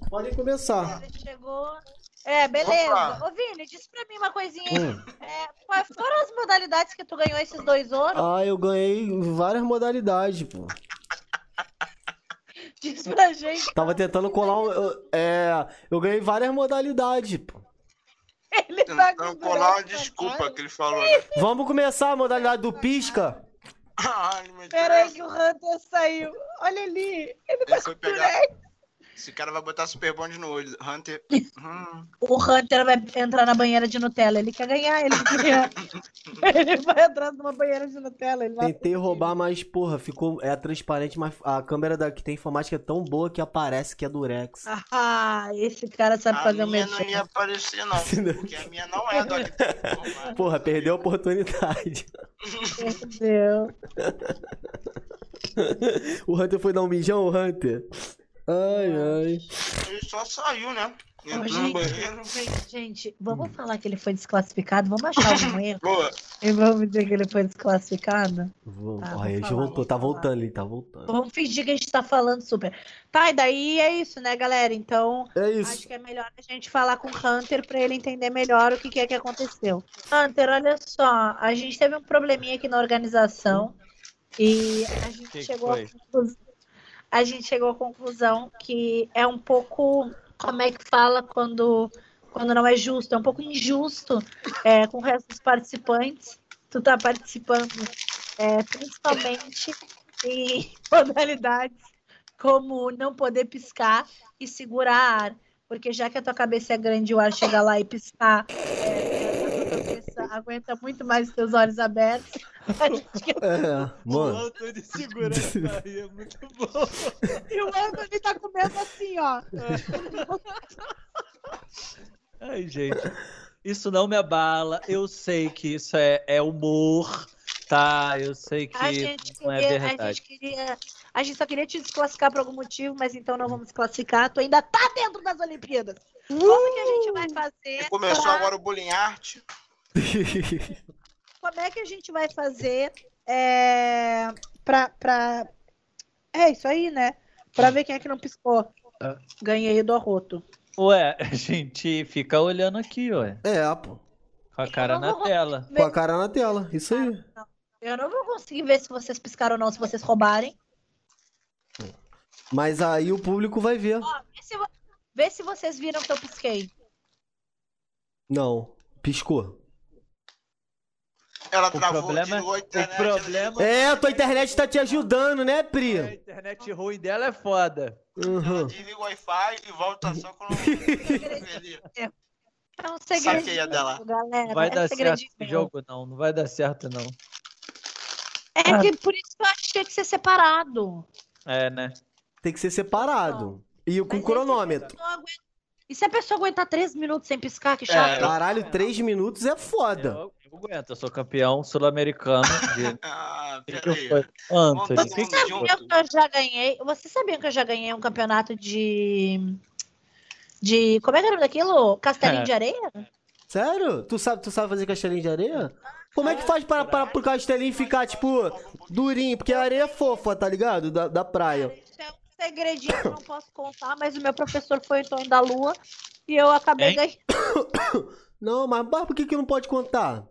podem começar. Ele chegou. É, beleza. Opa. Ô, Vini, diz pra mim uma coisinha aí. Hum. É, quais foram as modalidades que tu ganhou esses dois ouros? Ah, eu ganhei várias modalidades, pô. [LAUGHS] Diz pra gente. Tava tentando colar um. eu- É. Eu ganhei várias modalidades, pô. Ele tá com Tentando colar uma desculpa que ele falou. Né? Vamos começar a modalidade do pisca? Ai, meu Pera aí Deus. que o Hunter saiu. Olha ali. Ele tá Ele foi com pegar. dureza. Esse cara vai botar super bond no olho. Hunter. Hum. O Hunter vai entrar na banheira de Nutella. Ele quer ganhar, ele quer ganhar. [LAUGHS] ele vai entrar numa banheira de Nutella. Ele vai... Tentei roubar, mas, porra, ficou. É transparente, mas a câmera da que tem informática é tão boa que aparece que é Durex. Ah, esse cara sabe A fazer um minha não ia aparecer, não. Porque a minha não é do. Porra, perdeu a oportunidade. Meu Deus. [LAUGHS] O Hunter foi dar um mijão, o Hunter? Ai, ai. Ele só saiu, né? Entrou no gente. banheiro. Gente, gente, vamos falar que ele foi desclassificado? Vamos achar algum [LAUGHS] erro? Boa. E vamos dizer que ele foi desclassificado? Vamos. Tá, Ai, vou já voltou, vou tá voltando ali, tá voltando. Vamos fingir que a gente tá falando super. Tá, e daí é isso, né, galera? Então, É acho que é melhor a gente falar com o Hunter pra ele entender melhor o que, que é que aconteceu. Hunter, olha só, a gente teve um probleminha aqui na organização e a gente Que chegou à conclusão, a gente chegou à conclusão que é um pouco, como é que fala quando quando não é justo, é um pouco injusto é, com o resto dos participantes. Tu tá participando é, principalmente em modalidades como não poder piscar e segurar ar. Porque já que a tua cabeça é grande e o ar chega lá e piscar, é, aguenta muito mais os teus olhos abertos. A gente- É, mano. Antônio segurando aí, é muito bom. E o Anthony tá comendo assim, ó. Ai, gente. Isso não me abala. Eu sei que isso é, é humor, tá? Eu sei que A gente, não é queria, a verdade. gente queria. A gente só queria te desclassificar por algum motivo, mas então não vamos desclassificar. Tu ainda tá dentro das Olimpíadas. Como que a gente vai fazer? Começou pra- agora o bullying art. [LAUGHS] Como é que a gente vai fazer é, pra, pra. É isso aí, né? Pra ver quem é que não piscou. Ah. Ganhei do arroto. Ué, [LAUGHS] a gente fica olhando aqui, ué. É, pô. Com a cara na tela. Com a cara na tela. Isso aí. Eu não vou conseguir ver se vocês piscaram ou não, se vocês roubarem. Mas aí o público vai ver. Ó, vê se, vê se vocês viram que eu pisquei. Não. Piscou. Ela O travou, problema- desligou a o internet. problema- É, tua internet tá te ajudando, né, A Pri? internet ruim dela é foda. Ela Uhum. desliga o Wi-Fi e volta só quando ele É um segredinho, saqueia dela. galera. Não vai é um dar certo esse jogo, não. Não vai dar certo, não. É que por isso que eu acho que tinha que ser separado. É, né? Tem que ser separado. E com Mas cronômetro. a E se a pessoa aguentar três minutos sem piscar, que chato. É, Caralho, três minutos é foda. Eu, eu aguento, eu sou campeão sul-americano de. [LAUGHS] Ah, peraí. foi? Anthony, junto. Sabiam que eu já ganhei. Vocês sabiam que eu já ganhei um campeonato de. De. Como é que é o nome daquilo? Castelinho É. de areia? Sério? Tu sabe, tu sabe fazer castelinho de areia? Como é que faz para, para pro castelinho ficar, tipo, durinho? Porque a areia é fofa, tá ligado? Da, da praia. Isso é um segredinho que eu não posso contar, mas o meu professor foi o Antônio da Lua e eu acabei ganhando. [COUGHS] Não, mas, mas por que que não pode contar?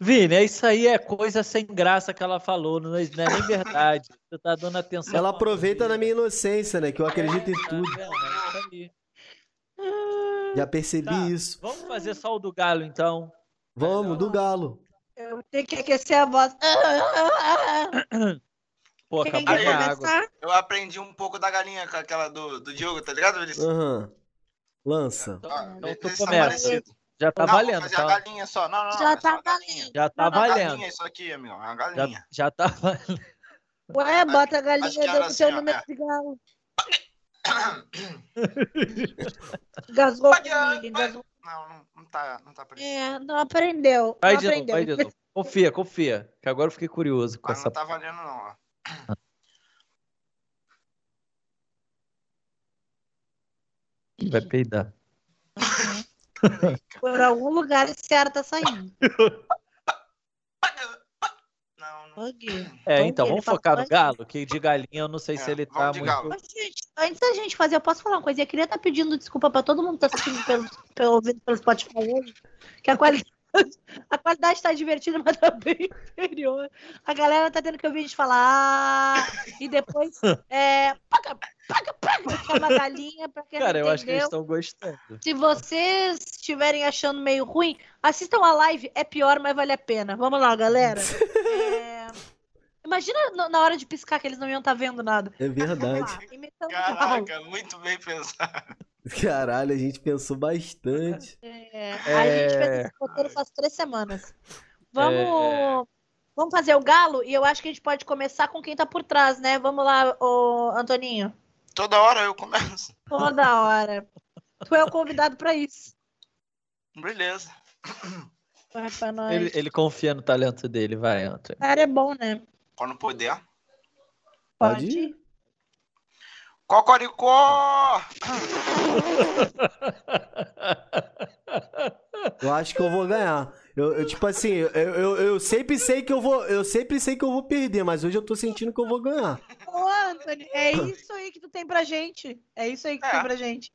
Vini, isso aí é coisa sem graça que ela falou, não é, não é nem verdade. Você tá dando atenção. Ela aproveita na minha inocência, né? Que eu acredito em Tá tudo. vendo? É isso aí. Já percebi Tá. isso. Vamos fazer só o do Galo, então. Vamos, do galo. Eu tenho que aquecer a voz. Pô, Quem acabou minha água. Eu aprendi um pouco da galinha com aquela do, do Diogo, tá ligado, Vinícius? Aham. Lança. Então, Ah, então tu tá começa. parecido. Já tá não, vou valendo, fazer a tá? galinha só. Não, não. Já é tá só a galinha. Já tá Não, A valendo. galinha, isso aqui, amigo. É uma Já, galinha. já tá valendo. Ué, bota a galinha dentro do assim, ó, número é. de galo. [COUGHS] Gasgou comigo, engasgou. Não, não, não tá, não tá parecendo. É, não aprendeu. Vai não de novo, aprendeu. vai de novo. Confia, confia. Que agora eu fiquei curioso com Mas essa. não tá valendo, não, ó. Vai peidar. Por algum lugar esse ar tá saindo. Não, não. É, então, vamos fala focar no. Galo, que de galinha eu não sei se É, ele tá muito. Mas, gente, antes da gente fazer, eu posso falar uma coisa? Eu queria estar pedindo desculpa pra todo mundo que tá assistindo pelo, pelo, ouvindo pelo Spotify hoje, que a qualidade [LAUGHS] A qualidade tá divertida, mas tá bem inferior. A galera tá tendo que ouvir a gente falar. E depois. É. Paga, paga. Chama galinha pra quem Cara, eu acho que eles entendeu. estão gostando. Se vocês estiverem achando meio ruim, assistam a live. É pior, mas vale a pena. Vamos lá, galera. [LAUGHS] É, Imagina na hora de piscar que eles não iam estar vendo nada. É verdade. lá, o galo. Caraca, muito bem pensado. Caralho, a gente pensou bastante. É, A gente fez É. esse roteiro faz três semanas. Vamos, vamos fazer o galo e eu acho que a gente pode começar com quem tá por trás, né? Vamos lá, ô Antoninho. Toda hora eu começo. Toda hora. Tu é o convidado pra isso. Beleza. Vai pra nós. Ele, ele confia no talento dele, vai, Antônio. O cara é bom, né? Quando puder. Pode ir. Cocoricó! Eu acho que eu vou ganhar. Eu, eu, tipo assim, eu, eu, eu sempre sei que eu vou. Eu sempre sei que eu vou perder, mas hoje eu tô sentindo que eu vou ganhar. Ô, Anthony, é isso aí que tu tem pra gente. É isso aí que tu É. tem pra gente.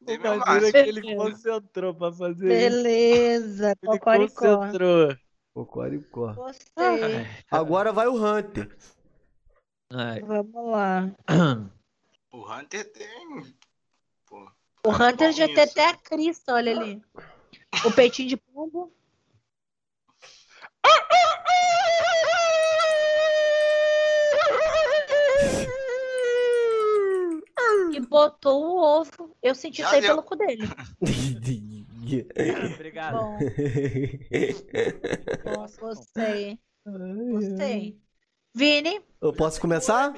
O bagulho é que ele concentrou pra fazer isso. Beleza, Ele cocoricó. concentrou. Cocoricó. Gostei. Agora vai o Hunter. Ai. Vamos lá. O Hunter tem. Pô. O Hunter já tem até a crista, olha ali. O peitinho de pombo. [LAUGHS] E botou o ovo. Eu senti isso aí pelo cu dele. [LAUGHS] Obrigado. Bom, gostei. Gostei. Vini, Eu posso começar?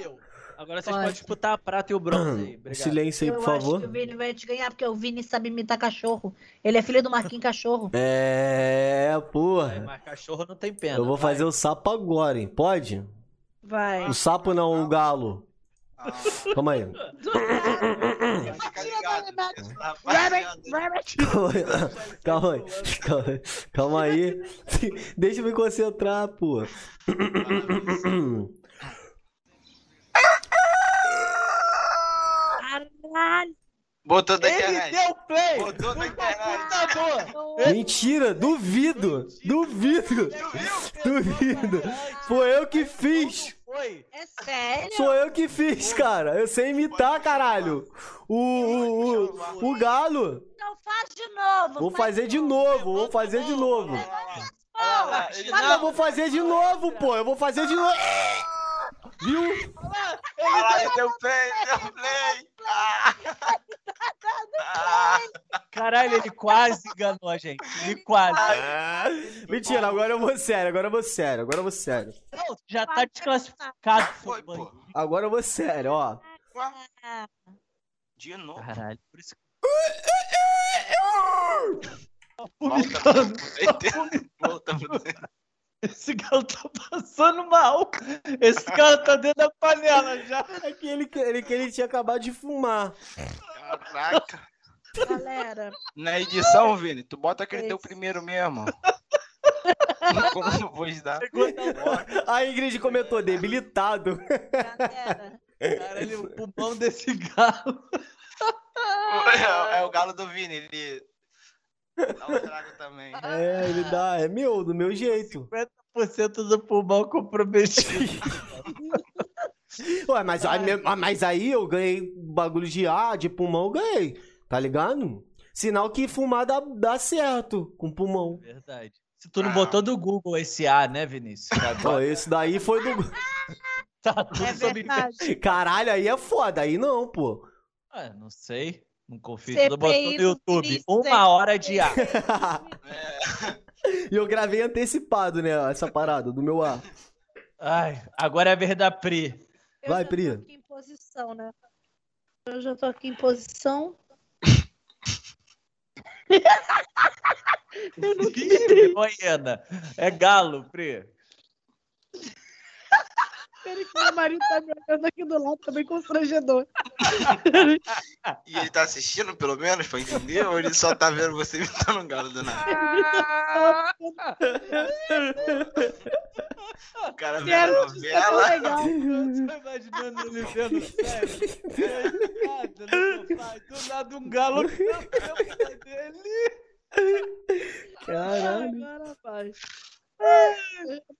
Agora vocês Pode. podem disputar a prata e o bronze aí. [CLEARS THROAT] Obrigado. Silêncio aí, eu por acho que o favor. Vini vai te ganhar, porque o Vini sabe imitar cachorro. Ele é filho do Marquinhos Cachorro. [LAUGHS] É, Vai, porra. Mas cachorro não tem pena. Eu vou vai. fazer o sapo agora, hein? Pode? Vai. O sapo não, o galo. Ah, Calma aí. Calma aí. Calma aí. Calma aí. Deixa eu me concentrar, pô. Caralho. Botou da Ele internet. deu play! Botou da internet. Computador! Mentira, duvido. Duvido. Duvido. Foi eu que fiz. Foi! É sério? Sou eu que fiz, cara. Eu sei imitar, caralho. O, o, o, o galo. Então faz de novo. Vou faz fazer de novo, vou fazer de novo. Olha lá, ele Mas eu vou fazer de novo, pô. Eu vou fazer de novo. Viu? Caralho, deu play, deu play. [LAUGHS] Caralho, ele quase enganou a gente. Ele quase. Mentira, agora eu vou sério, agora eu vou sério, agora eu vou sério. Não, já tá desclassificado. Foi, pô. Agora eu vou sério, ó. De novo. Caralho, por isso que. Volta pro. Esse galo tá passando mal. Esse cara tá dentro da panela já. É que ele, ele, que ele tinha acabado de fumar. Caraca. Galera, Na edição, Vini, tu bota que ele deu primeiro mesmo. [LAUGHS] Como não vou dar? A Ingrid comentou, debilitado. galera. Caralho, o pulmão desse galo. É, é o galo do Vini, ele dá um trago também. É, ele dá, é meu, do meu jeito. 50% do pulmão comprometido. Ué, mas, aí- mas aí eu ganhei bagulho de ar, de pulmão, eu ganhei. Tá ligado? Sinal que fumar dá, dá certo com pulmão. Verdade. Se tu não botou do Google esse A, né, Vinícius? Ó, Agora esse daí foi do. [LAUGHS] tá tudo É sob verdade. Caralho, aí é foda, aí não, pô. Ah, não sei. Não confio. CPI Tu botou no do YouTube. Uma hora de A. [LAUGHS] E eu gravei antecipado, né, essa parada do meu ar. Ai, agora é a vez da Pri. Eu Vai, já Pri. tô aqui em posição, né? Eu já tô aqui em posição. [LAUGHS] Eu não Ih, Moiana. É galo, Pri. Peraí que meu marido tá me olhando aqui do lado, também constrangedor. E ele tá assistindo, pelo menos, pra entender? Ou ele só tá vendo você imitando um galo do nada? O cara vê a novela. legal. Eu tô imaginando ele vendo sério. Do nada um galo pai dele. Caralho. Agora vai.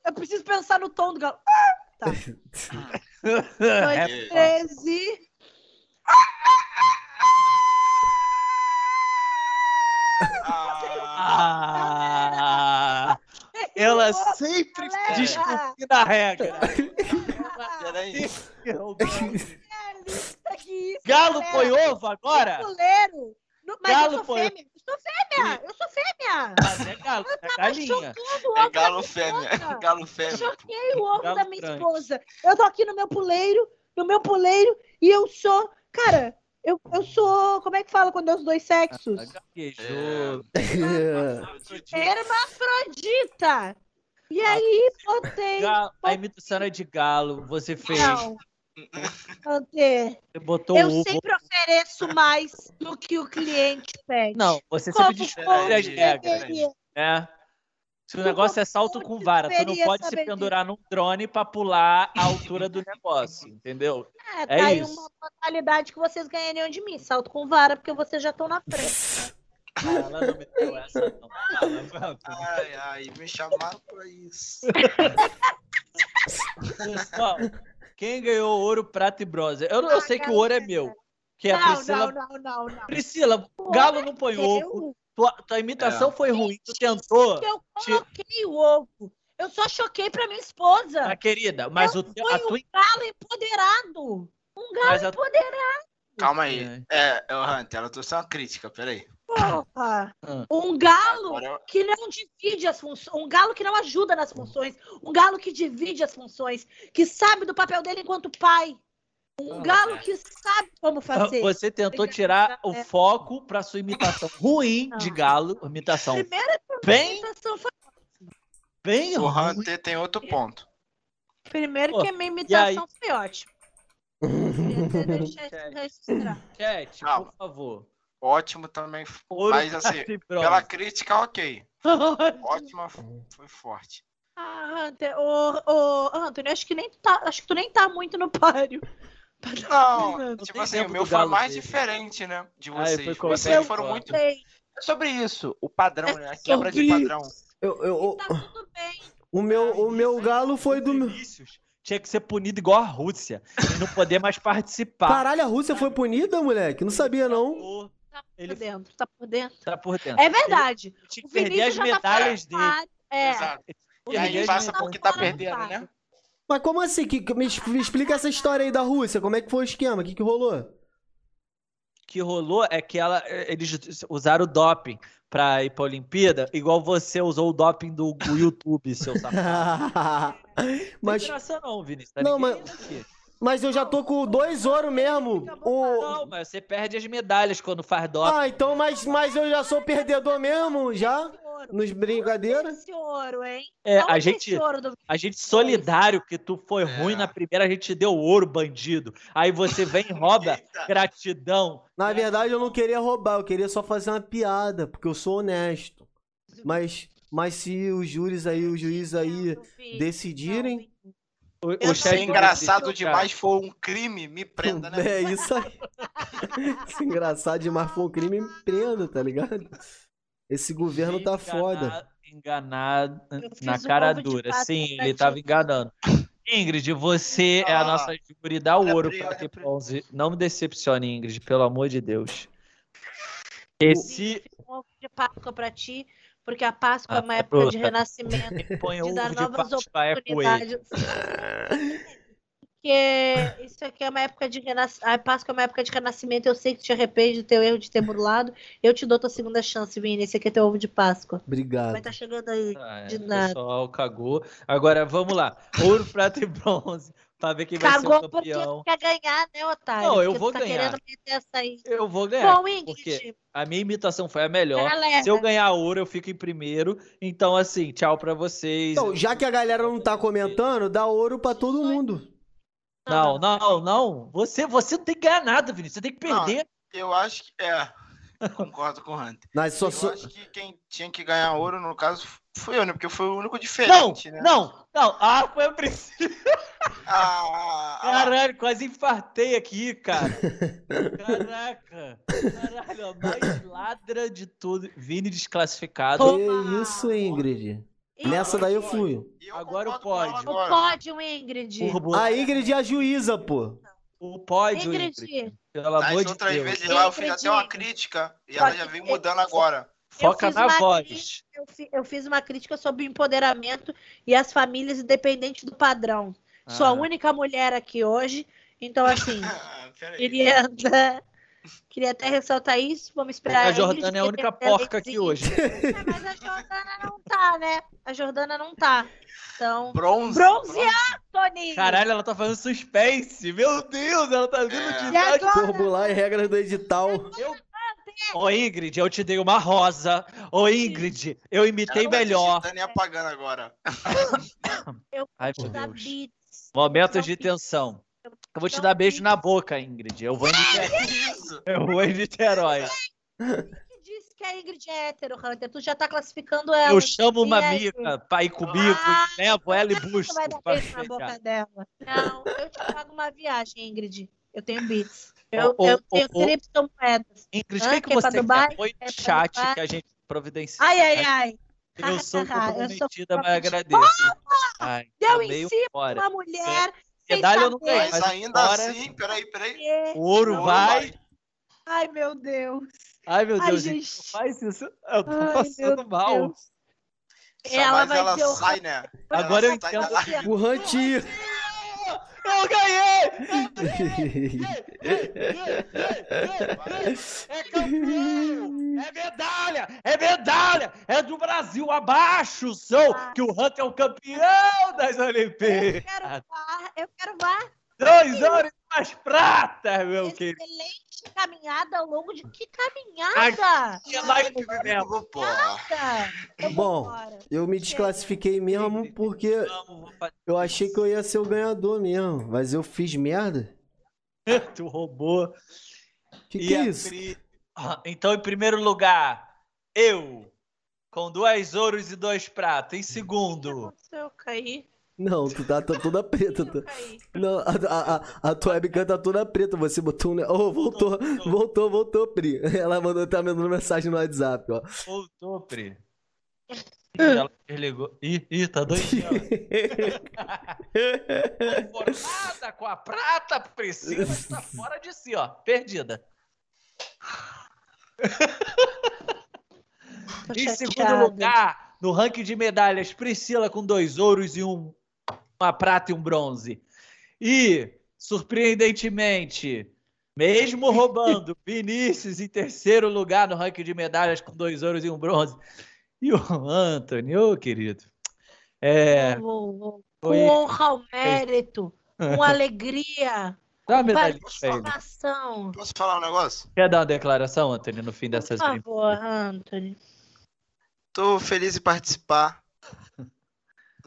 Eu preciso pensar no tom do galo. Tá. [LAUGHS] É, Dois, treze. Ah, ela sempre galera. desconfia da regra. peraí. Que isso, Galo põe ovo agora? Goleiro. Mas Galo eu sou foi- fêmea. Eu sou fêmea. Eu sou fêmea. Mas é galo, é Tava galinha. chocando o É ovo da galo fêmea. Galo fêmea. pô. Choquei o ovo Galo da minha grande. esposa. Eu tô aqui no meu puleiro, no meu puleiro, e eu sou. Cara, eu, eu sou. Como é que fala quando é os dois sexos? Gaguejou. [LAUGHS] Hermafrodita. E aí, botei. Ga- A imitação era de galo, você fez. Não. [LAUGHS] Ante, Você botou eu ovo. sempre ofereço mais do que o cliente pede. Não, você Como sempre descumpre as regras, né? Se o negócio é salto com vara, tu não pode se pendurar num drone pra pular a altura do negócio, entendeu? É, tá É aí isso. uma modalidade que vocês ganhariam de mim. Salto com vara, porque vocês já estão na frente. Ah, Ela não me deu essa, não. Ai, ai, me chamaram pra isso. Pessoal, quem ganhou ouro, prata e bronze? Eu, eu Ah, sei que o ouro é meu. Que a Não, Priscila. não, não, não, não. Priscila, O Galo não põe é ovo. Tua, tua imitação foi ruim. Tu tentou. Eu Te- coloquei o ovo. Eu só choquei pra minha esposa. Tá, querida, mas eu o, fui a tua. um galo empoderado. Um galo a, empoderado, Calma aí. É, é, o Hunter, ela trouxe uma crítica, peraí. porra. Ah. Um galo Agora, que não divide as funções. Um galo que não ajuda nas funções. Um galo que divide as funções. Que sabe do papel dele enquanto pai. Um Ah, galo que sabe como fazer. Você tentou tirar o foco pra sua imitação ruim de Não. galo. Imitação Primeira bem, imitação foi. bem o ruim. Hunter tem outro ponto. Primeiro que a minha imitação foi ótima. [LAUGHS] Chat. por favor. Ótimo também. Ouro, Mas assim, pela crítica, ok. [LAUGHS] Ótima, foi forte. Ah, Hunter, ô, ô, Antônio, acho que nem tu tá, acho que tu nem tá muito no páreo. Não, Não tipo assim, o meu foi galo mais dele. diferente, né? De Ah, vocês. foi colocado vocês foram fora. muito. Sei, É sobre isso, o padrão, né? A quebra de padrão. Eu, eu, tá tudo bem. o, meu, o meu galo foi do meu. Tinha que ser punido igual a Rússia. E não poder mais participar. Caralho, a Rússia foi punida, moleque? Não sabia, não. Tá por Ele dentro, tá por dentro. tá por dentro. É verdade. Ele tinha O que perder as tá medalhas do dele. É. Exato. E aí passa tá porque tá perdendo, né? Mas como assim? Que, que- me, me explica essa história aí da Rússia. Como é que foi o esquema? O que, que rolou? O que rolou é que ela, eles usaram o doping pra ir pra Olimpíada, igual você usou o doping do, YouTube, seu safado. mas, [LAUGHS] Não tem graça não, Vinícius. Tá Não, mas- aqui. Mas eu já tô com dois ouro mesmo. O... Não, mas você perde as medalhas quando faz doping. Ah, então, mas, mas eu já sou perdedor mesmo, já? Nos brincadeiras? Esse ouro, hein? É, a gente, a gente solidário que tu foi ruim É. na primeira, a gente te deu ouro, bandido. Aí você vem e rouba [LAUGHS] gratidão. Na verdade, eu não queria roubar, eu queria só fazer uma piada, porque eu sou honesto. Mas, mas se os júris aí, os juízes aí decidirem, O, o é engraçado cara, demais for um crime, me prenda, né? é isso aí. [LAUGHS] Se engraçado demais for um crime, me prenda, tá ligado? Esse governo tá foda. Enganado Eu fiz na um cara dura. Sim, ele tava enganando. Ingrid, você é a Ah, nossa júri, dá o ouro pra- ter pra- bronze. Não me decepcione, Ingrid, pelo amor de Deus. Esse Um ovo de Páscoa pra ti, porque a Páscoa é uma Ah, época de renascimento, [LAUGHS] de ovo dar de novas Páscoa é oportunidades. Porque isso aqui é uma época de renascimento. A Páscoa é uma época de renascimento. Eu sei que te arrepende do teu erro de ter burlado. Eu te dou tua segunda chance, Vini. Esse aqui é teu ovo de Páscoa. Vai Obrigado. estar chegando aí. Ah, é, De o nada. pessoal cagou. Agora vamos lá. Ouro, prata e bronze. Pra ver quem vai ser o Cagou porque campeão. quer ganhar, né, otário? Não, eu vou tá ganhar. querendo meter essa aí. Eu vou ganhar. Bom, Ingrid, porque a minha imitação foi a melhor. galera, Se eu ganhar ouro, eu fico em primeiro. Então, assim, tchau pra vocês. Então, já que a galera não tá comentando, dá ouro pra todo mundo. Não, não, não. Você, você não tem que ganhar nada, Vinícius. Você tem que Não, perder. Eu acho que. É. Concordo com o Hunter. Mas só, Eu só- acho que quem tinha que ganhar ouro, no caso, fui eu, né? Porque eu fui o único Não, diferente, né? não, não. Ah, foi a Priscila. Ah, ah, Caralho, quase infartei aqui, cara. [LAUGHS] Caraca. Caralho, a mais ladra de tudo. Vini desclassificado. Que isso, Ingrid? Ih, Nessa daí eu fui. eu Agora o pódio. O pódio, Ingrid. A Ingrid é a juíza, pô. O pódio, Ingrid. Ingrid. Pelo Nas amor de outras Deus. vezes lá eu fiz Ingrid. até uma crítica e ela já vem eu- mudando agora. Foca na voz. Eu, fi- eu fiz uma crítica sobre o empoderamento e as famílias independentes do padrão. Sou a Ah. única mulher aqui hoje, então assim, [LAUGHS] Ah, peraí. queria, queria até ressaltar isso. Vamos esperar. A Jordana é a única a porca aqui hoje. É, mas a Jordana não tá, né? A Jordana não tá. Então. Bronze. Bronze Tony! Caralho, ela tá fazendo suspense. Meu Deus, ela tá vindo É. de E agora? Formular e regras do edital. Eu... Ô Ingrid, eu te dei uma rosa. Ô Ingrid, eu imitei tá melhor. digitando e apagando agora. [COUGHS] Eu Ai, vou meu te dar Deus. beats. Momentos de tensão. Eu vou te dar beijo na boca, Ingrid. Eu vou em Niterói. Isso. [LAUGHS] Eu vou em Niterói. Quem disse que a Ingrid é hétero, Hunter? Tu já tá classificando ela. Eu chamo uma aí? amiga pra ir comigo, Ah, levo ela e Tu busco. vai dar beijo na boca dela. Não, eu te pago uma viagem, Ingrid. Eu tenho beats. Eu, ô, eu tenho ô. criptomoedas. Ingrid, Ah, o que, que que é você quer? Põe É chat Dubai? que a gente providencia. Ai, ai, ai. Eu sou [LAUGHS] Eu comprometida, mas agradeço. Ai, Deu tomei em cima fora. Uma mulher sem Medalha eu não ganhei, Mas ainda fora- assim, peraí, peraí. O ouro Ouro vai. Ai, meu Deus. Ai, meu Ai, Deus, gente. gente, não faz isso. Eu tô Ai, passando mal. Deus. Ela vai ela ter o- sai, né? Agora eu Ela sai entendo. O Rantinho. Eu ganhei! É campeão! É medalha! É medalha! É do Brasil abaixo! Sou que o Hunter é o campeão das Eu Olimpíadas! quero VAR, eu quero VAR. Dois ouros e mais pratas, meu querido! Excelente caminhada ao longo de que caminhada? Que live mesmo, Pô. Eu Bom. Eu me desclassifiquei mesmo porque eu achei que eu ia ser o ganhador mesmo. Mas eu fiz merda. [LAUGHS] Tu roubou. Que E que é isso? Pri- Ah, Então, em primeiro lugar, eu, com dois ouros e dois pratos. Em segundo, Eu caí. Não, tu tá, tá toda preta. Tá-. Não, a, a, a, a tua webcam tá toda preta. Você botou um. Oh, voltou, Voltou. voltou, voltou, Pri. [LAUGHS] Ela mandou, tá mandando mensagem no WhatsApp, ó. voltou, Pri. Ela desligou. Ih, ih, tá doidinha. ó. [LAUGHS] Conformada com a prata, Priscila está [LAUGHS] fora de si, ó. Perdida. Em segundo lugar, no ranking de medalhas, Priscila com dois ouros e um, uma prata e um bronze. E, surpreendentemente, mesmo roubando, [LAUGHS] Vinícius em terceiro lugar no ranking de medalhas com dois ouros e um bronze. E o Anthony, ô querido. É, Com foi. honra ao mérito, com alegria, Dá uma ele. participação. posso falar um negócio? Quer dar uma declaração, Anthony, no fim Por dessas favor, Anthony. Tô feliz em participar.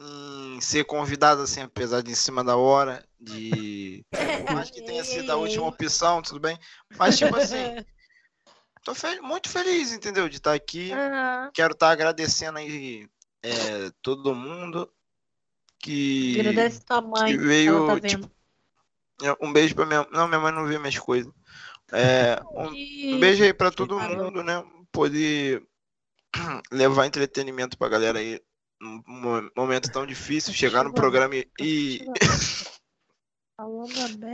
Em ser convidado, assim, apesar de em cima da hora. De. [LAUGHS] Por mais que tenha sido a última opção, tudo bem. Mas, tipo assim, [LAUGHS] tô fe- muito feliz, entendeu? De estar aqui. Aham. Quero estar agradecendo aí é, todo mundo que. Agradece tua mãe. que veio, tá tipo, vendo. Um beijo pra minha. Não, minha mãe não vê minhas coisas. É, um, um beijo aí pra todo Tá mundo, né? Poder [CLEARS THROAT] levar entretenimento pra galera aí num mo- momento tão difícil, chegar no programa e, [LAUGHS] e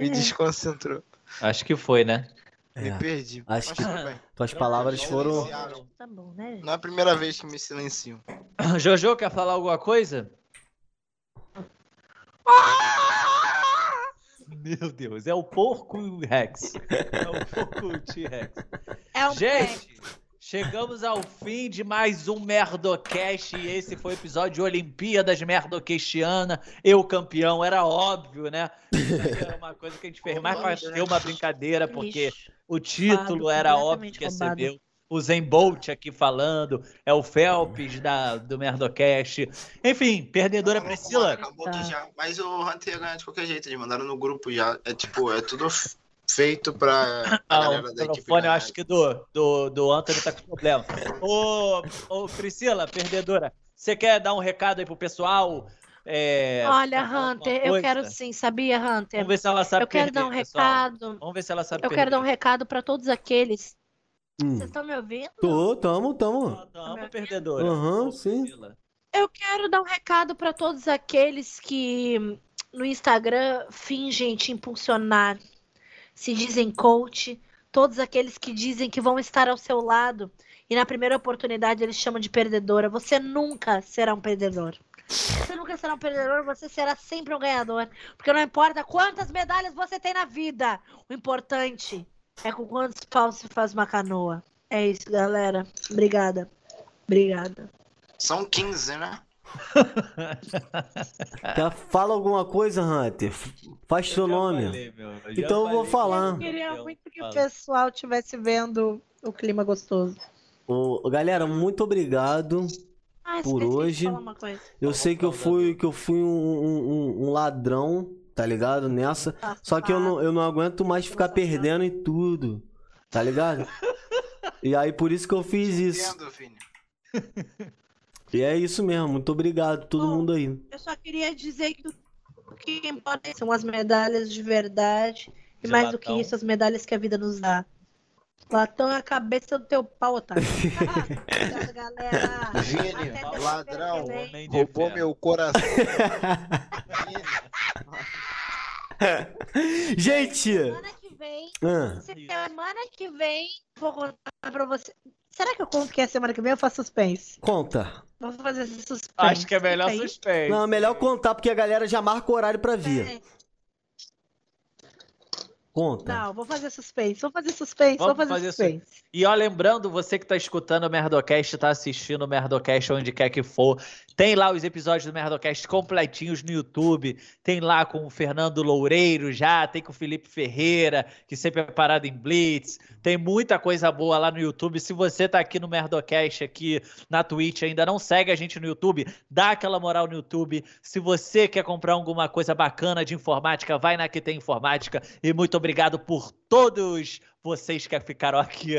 me desconcentrou. Acho que foi, né? Me É, perdi. acho que- tuas palavras foram. Tá bom, né? Não é a primeira vez que me silenciam. [COUGHS] Jojo, quer falar alguma coisa? [LAUGHS] Meu Deus, é o porco Rex. É o porco T-Rex. É um Gente, chegamos ao fim de mais um Merdocast. E esse foi o episódio de Olimpíadas Merdocastiana. Eu campeão, era óbvio, né? Era uma coisa que a gente fez mais para ter uma brincadeira, porque o título era óbvio que ia ser meu. O Zen Bolt aqui falando, é o Phelps da, do Merdocast. Enfim, perdedora Priscila. Acabou Tá. já. Mas o Hunter ia ganhar de qualquer jeito. Eles mandaram no grupo já. É tipo, é tudo feito pra a Ah, galera o da eu acho que do, do, do Anthony tá com problema. Ô, ô, Priscila, perdedora, você quer dar um recado aí pro pessoal? é, Olha, Hunter, eu quero sim, sabia, Hunter? Vamos ver se ela sabe Eu quero perder, dar um pessoal. recado. Vamos ver se ela sabe Eu quero dar um perder. recado pra todos aqueles. Hum. Vocês estão me ouvindo? Tô, tamo, tamo. Não, Tamo, perdedora. Aham, Ô, sim. Priscila. Eu quero dar um recado pra todos aqueles que no Instagram fingem te impulsionar, se dizem coach, todos aqueles que dizem que vão estar ao seu lado e na primeira oportunidade eles chamam de perdedora. Você nunca será um perdedor. Você nunca será um perdedor, você será sempre um ganhador. Porque não importa quantas medalhas você tem na vida, o importante é com quantos paus se faz uma canoa. É isso, galera. Obrigada. Obrigada. São 15, né? Tá, fala alguma coisa, Hunter. Faz seu Eu já nome. falei, meu, já Então eu vou falar. Eu queria muito que fala. o pessoal estivesse vendo o clima gostoso. Ô, galera, muito obrigado. Ah, Por hoje. falar uma coisa. Eu sei que eu fui, que eu fui um, um- um- ladrão, tá ligado? Nessa. Só que eu não, eu não aguento mais ficar perdendo em tudo. Tá ligado? [LAUGHS] E aí por isso que eu fiz isso. Entendo, Vini. [LAUGHS] E é isso mesmo. Muito obrigado todo Bom. mundo aí. Eu só queria dizer que o que importa são as medalhas de verdade. E De mais do que latão. isso, as medalhas que a vida nos dá. Latão é a cabeça do teu pau, otário. [LAUGHS] Obrigada, galera. Terça-feira ladrão. Roubou meu coração. [LAUGHS] Gente! Semana que vem, Ah, semana que vem, vou contar pra você. Será que eu conto que é semana que vem ou faço suspense? conta. Vou fazer esse suspense. Acho que é melhor Fica aí. suspense. Não, é melhor contar porque a galera já marca o horário pra vir. É. Conta. Não, vou fazer suspense. Vou fazer suspense. Vamos vou fazer, fazer suspense. E ó, lembrando, você que tá escutando o Merdocast, tá assistindo o Merdocast onde quer que for, tem lá os episódios do Merdocast completinhos no YouTube, tem lá com o Fernando Loureiro já, tem com o Felipe Ferreira, que sempre é parado em Blitz, tem muita coisa boa lá no YouTube. Se você tá aqui no Merdocast, aqui na Twitch, ainda não segue a gente no YouTube, dá aquela moral no YouTube. Se você quer comprar alguma coisa bacana de informática, vai na que tem informática. E muito obrigado por todos vocês que ficaram aqui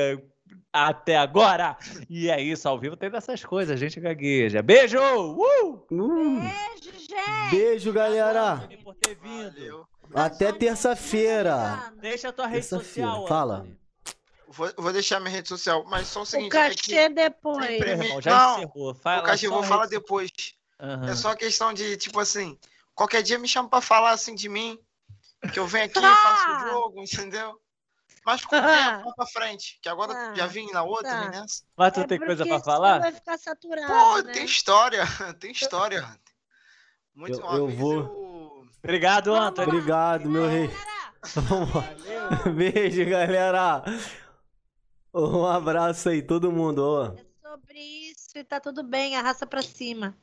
até agora. E é isso, ao vivo tem dessas coisas, a gente gagueja. Beijo! Uh! Uh, Beijo, gente. beijo, galera. Por ter vindo. valeu. Até terça-feira. Deixa a tua rede social, fala. Vou, vou deixar minha rede social, mas só o O seguinte. é que- cachê depois. Sempre- Meu irmão, já Não, encerrou. Fala o cachê eu vou falar rede- depois. Aham. É só questão de, tipo assim, qualquer dia me chama pra falar assim de mim, que eu venho aqui e faço o jogo, entendeu? Mas com Ah! tempo pra frente, que agora Ah, já vim na outra, tá. né, nessa. Mas tu É tem coisa pra falar? Vai ficar saturado, Pô, né? tem história, [LAUGHS] tem história. Muito Eu- eu vou- eu- Obrigado, lá. Obrigado, meu rei. Beijo, galera. Um abraço aí, todo mundo. ó. É sobre isso e tá tudo bem, arrasta pra cima.